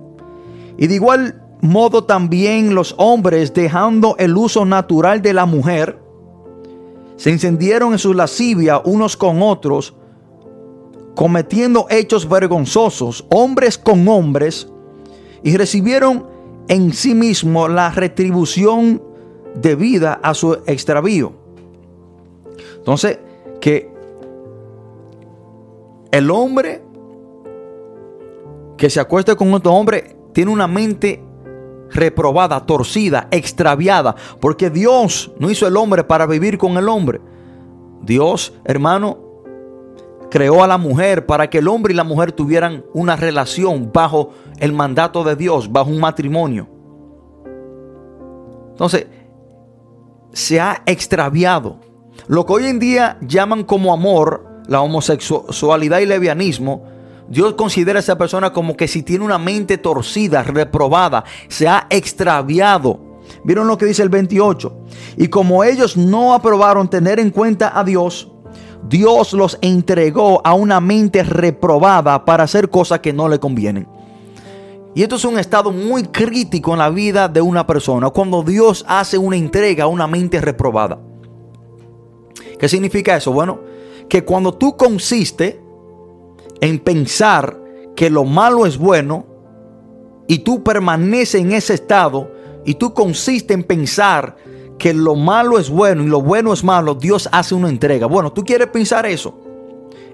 y de igual modo también los hombres, dejando el uso natural de la mujer, se encendieron en su lascivia unos con otros, cometiendo hechos vergonzosos, hombres con hombres, y recibieron en sí mismo la retribución debida a su extravío. Entonces, que el hombre que se acueste con otro hombre tiene una mente reprobada, torcida, extraviada, porque Dios no hizo el hombre para vivir con el hombre. Dios, hermano, creó a la mujer para que el hombre y la mujer tuvieran una relación bajo el mandato de Dios, bajo un matrimonio. Entonces, se ha extraviado. Lo que hoy en día llaman como amor, la homosexualidad y levianismo, Dios considera a esa persona como que si tiene una mente torcida, reprobada, se ha extraviado. ¿Vieron lo que dice el 28? Y como ellos no aprobaron tener en cuenta a Dios, Dios los entregó a una mente reprobada para hacer cosas que no le convienen. Y esto es un estado muy crítico en la vida de una persona, cuando Dios hace una entrega a una mente reprobada. ¿Qué significa eso? Bueno, que cuando tú consiste en pensar que lo malo es bueno y tú permaneces en ese estado y tú consiste en pensar que lo malo es bueno y lo bueno es malo, Dios hace una entrega. Bueno, tú quieres pensar eso.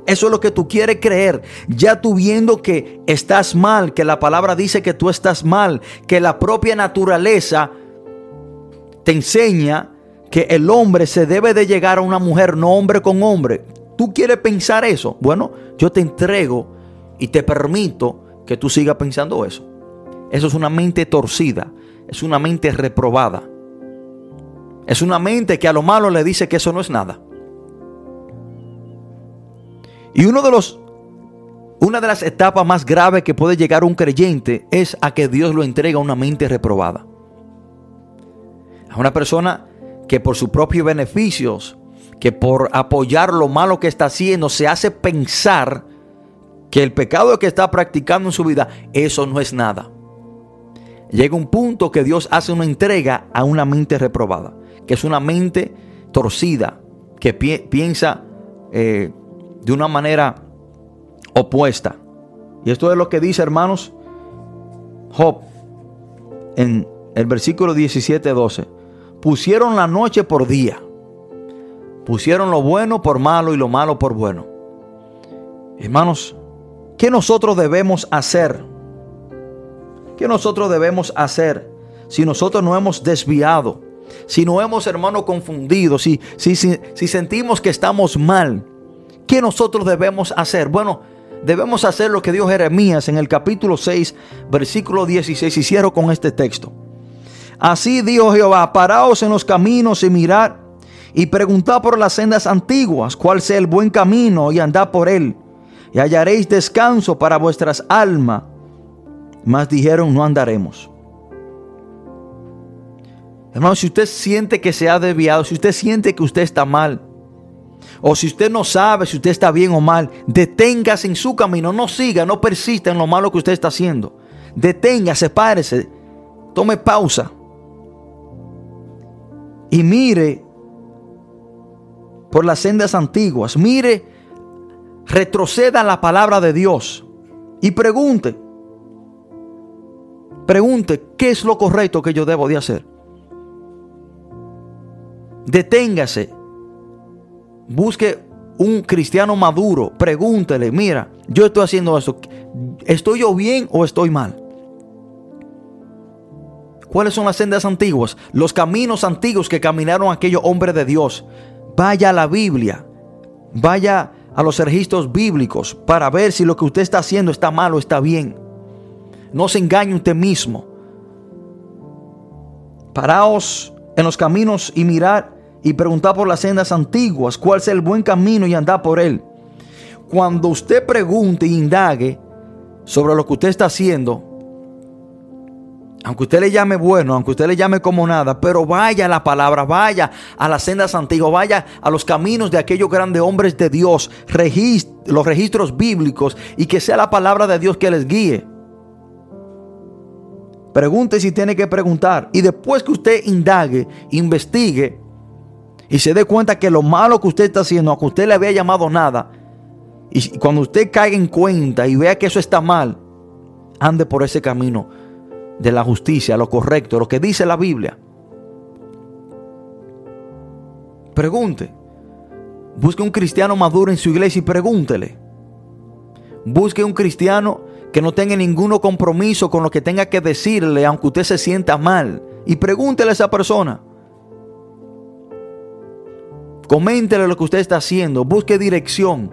Eso es lo que tú quieres creer. Ya tú viendo que estás mal, que la palabra dice que tú estás mal, que la propia naturaleza te enseña que el hombre se debe de llegar a una mujer, no hombre con hombre. ¿Tú quieres pensar eso? Bueno, yo te entrego y te permito que tú sigas pensando eso. Eso es una mente torcida, es una mente reprobada. Es una mente que a lo malo le dice que eso no es nada. Y uno de los una de las etapas más graves que puede llegar un creyente es a que Dios lo entrega a una mente reprobada. A una persona que por sus propios beneficios, que por apoyar lo malo que está haciendo, se hace pensar que el pecado que está practicando en su vida, eso no es nada. Llega un punto que Dios hace una entrega a una mente reprobada, que es una mente torcida, que piensa eh, de una manera opuesta. Y esto es lo que dice, hermanos, Job en el versículo 17-12. Pusieron la noche por día. Pusieron lo bueno por malo y lo malo por bueno. Hermanos, ¿qué nosotros debemos hacer? ¿Qué nosotros debemos hacer si nosotros no hemos desviado? Si no hemos, hermano, confundido, si, si, si, si sentimos que estamos mal, ¿qué nosotros debemos hacer? Bueno, debemos hacer lo que dijo Jeremías en el capítulo 6, versículo 16. Y cierro con este texto. Así dijo Jehová, paraos en los caminos y mirad y preguntad por las sendas antiguas cuál sea el buen camino y andad por él y hallaréis descanso para vuestras almas. Mas dijeron, no andaremos. Hermano, si usted siente que se ha desviado, si usted siente que usted está mal, o si usted no sabe si usted está bien o mal, deténgase en su camino, no siga, no persista en lo malo que usted está haciendo. Deténgase, párese, tome pausa y mire por las sendas antiguas, mire, retroceda la palabra de Dios y pregunte, pregunte qué es lo correcto que yo debo de hacer. Deténgase. Busque un cristiano maduro. Pregúntele, mira, yo estoy haciendo eso. ¿Estoy yo bien o estoy mal? ¿Cuáles son las sendas antiguas? Los caminos antiguos que caminaron aquellos hombres de Dios. Vaya a la Biblia. Vaya a los registros bíblicos para ver si lo que usted está haciendo está mal o está bien. No se engañe usted mismo. Paraos en los caminos y mirar y preguntar por las sendas antiguas cuál es el buen camino y andar por él. Cuando usted pregunte e indague sobre lo que usted está haciendo, aunque usted le llame bueno, aunque usted le llame como nada, pero vaya a la palabra, vaya a las sendas antiguas, vaya a los caminos de aquellos grandes hombres de Dios, los registros bíblicos y que sea la palabra de Dios que les guíe. Pregunte si tiene que preguntar. Y después que usted indague, investigue y se dé cuenta que lo malo que usted está haciendo, aunque usted le había llamado nada, y cuando usted caiga en cuenta y vea que eso está mal, ande por ese camino de la justicia, lo correcto, lo que dice la Biblia. Pregunte. Busque un cristiano maduro en su iglesia y pregúntele. Busque un cristiano que no tenga ningún compromiso con lo que tenga que decirle, aunque usted se sienta mal. Y pregúntele a esa persona. Coméntele lo que usted está haciendo. Busque dirección.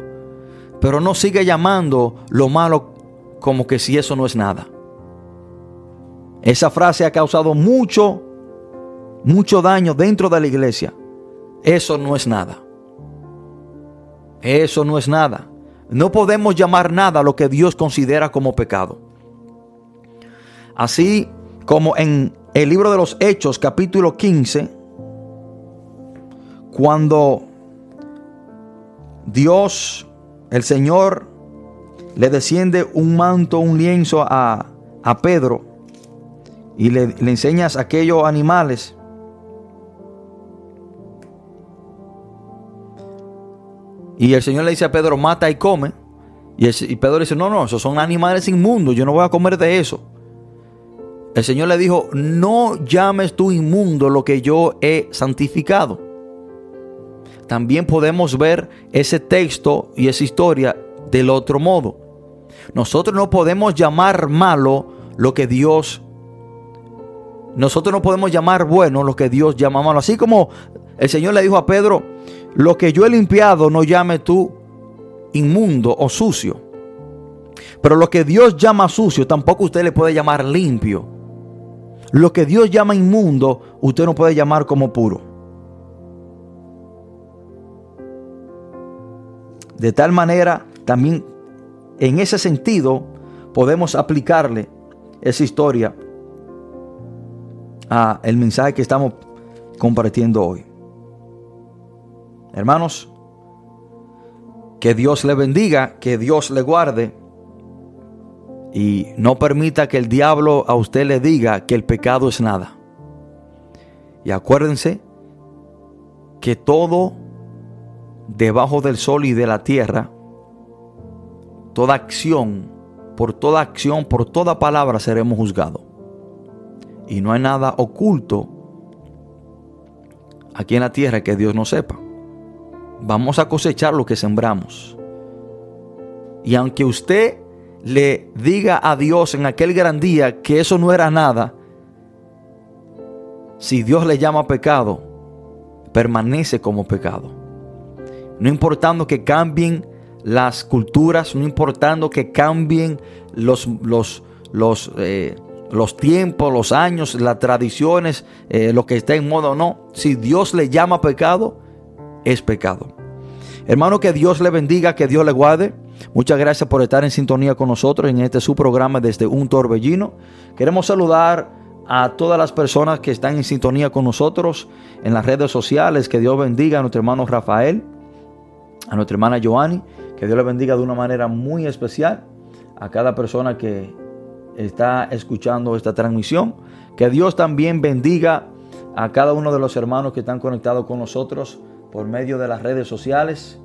Pero no siga llamando lo malo como que si eso no es nada. Esa frase ha causado mucho, mucho daño dentro de la iglesia. Eso no es nada. Eso no es nada. No podemos llamar nada lo que Dios considera como pecado. Así como en el libro de los Hechos capítulo 15, cuando Dios, el Señor, le desciende un manto, un lienzo a, a Pedro y le, enseñas aquellos animales Y el Señor le dice a Pedro, mata y come. Y, Pedro dice, no, no, esos son animales inmundos, yo no voy a comer de eso. El Señor le dijo, no llames tú inmundo lo que yo he santificado. También podemos ver ese texto y esa historia del otro modo. Nosotros no podemos llamar malo lo que Dios nosotros no podemos llamar bueno lo que Dios llama malo. Así como el Señor le dijo a Pedro, lo que yo he limpiado no llame tú inmundo o sucio. Pero lo que Dios llama sucio tampoco usted le puede llamar limpio. Lo que Dios llama inmundo usted no puede llamar como puro. De tal manera también en ese sentido podemos aplicarle esa historia a el mensaje que estamos compartiendo hoy. Hermanos, que Dios le bendiga, que Dios le guarde y no permita que el diablo a usted le diga que el pecado es nada. Y acuérdense que todo debajo del sol y de la tierra, toda acción, por toda acción, por toda palabra seremos juzgados. Y no hay nada oculto aquí en la tierra que Dios no sepa. Vamos a cosechar lo que sembramos. Y aunque usted le diga a Dios en aquel gran día que eso no era nada, si Dios le llama pecado, permanece como pecado. No importando que cambien las culturas, no importando que cambien los, los, los, eh, los tiempos, los años, las tradiciones, eh, lo que está en moda o no. Si Dios le llama pecado, es pecado. Hermano, que Dios le bendiga, que Dios le guarde. Muchas gracias por estar en sintonía con nosotros en este su programa desde un torbellino. Queremos saludar a todas las personas que están en sintonía con nosotros en las redes sociales. Que Dios bendiga a nuestro hermano Rafael, a nuestra hermana Joanny. Que Dios le bendiga de una manera muy especial a cada persona que está escuchando esta transmisión. Que Dios también bendiga a cada uno de los hermanos que están conectados con nosotros por medio de las redes sociales.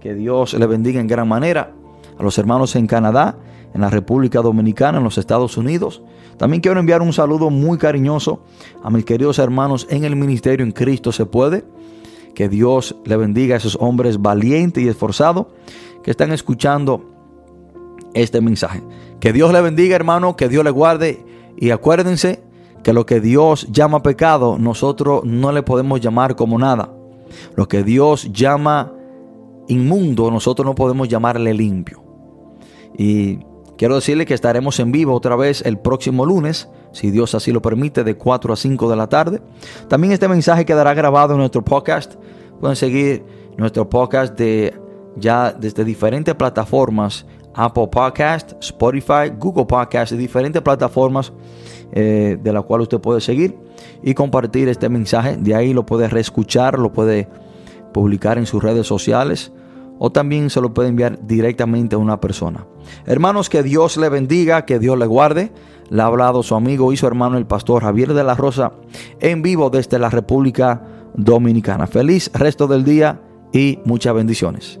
Que Dios le bendiga en gran manera a los hermanos en Canadá, en la República Dominicana, en los Estados Unidos. También quiero enviar un saludo muy cariñoso a mis queridos hermanos en el ministerio en Cristo se puede. Que Dios le bendiga a esos hombres valientes y esforzados que están escuchando este mensaje. Que Dios le bendiga, hermano, que Dios le guarde y acuérdense que lo que Dios llama pecado, nosotros no le podemos llamar como nada. Lo que Dios llama inmundo, nosotros no podemos llamarle limpio. Y quiero decirle que estaremos en vivo otra vez el próximo lunes, si Dios así lo permite, de 4 a 5 de la tarde. También este mensaje quedará grabado en nuestro podcast. Pueden seguir nuestro podcast de ya desde diferentes plataformas, Apple Podcast, Spotify, Google Podcast, y diferentes plataformas eh, de la cual usted puede seguir y compartir este mensaje. De ahí lo puede reescuchar, lo puede publicar en sus redes sociales o también se lo puede enviar directamente a una persona. Hermanos, que Dios le bendiga, que Dios le guarde. Le ha hablado su amigo y su hermano el pastor Javier de la Rosa en vivo desde la República Dominicana. Feliz resto del día y muchas bendiciones.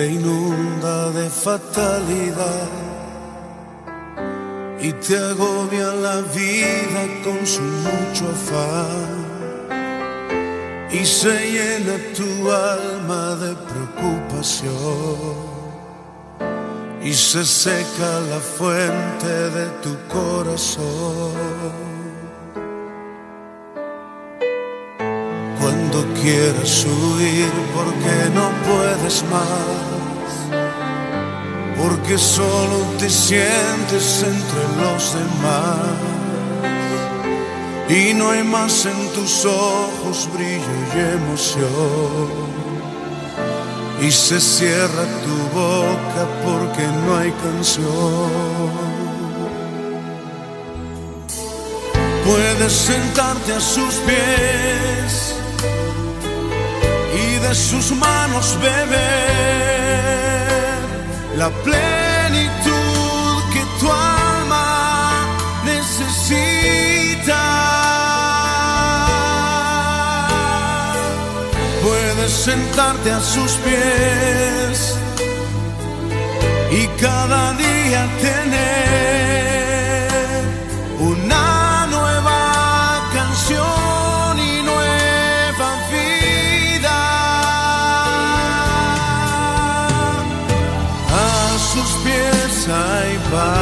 Te inunda de fatalidad y te agobia la vida con su mucho afán. Y se llena tu alma de preocupación. Y se seca la fuente de tu corazón. Cuando quieras huir porque no puedes más, porque solo te sientes entre los demás y no hay más en tus ojos brillo y emoción. Y se cierra tu boca porque no hay canción. Puedes sentarte a sus pies y de sus manos beber la plenitud que tu alma necesita. Puedes sentarte a sus pies y cada día tener A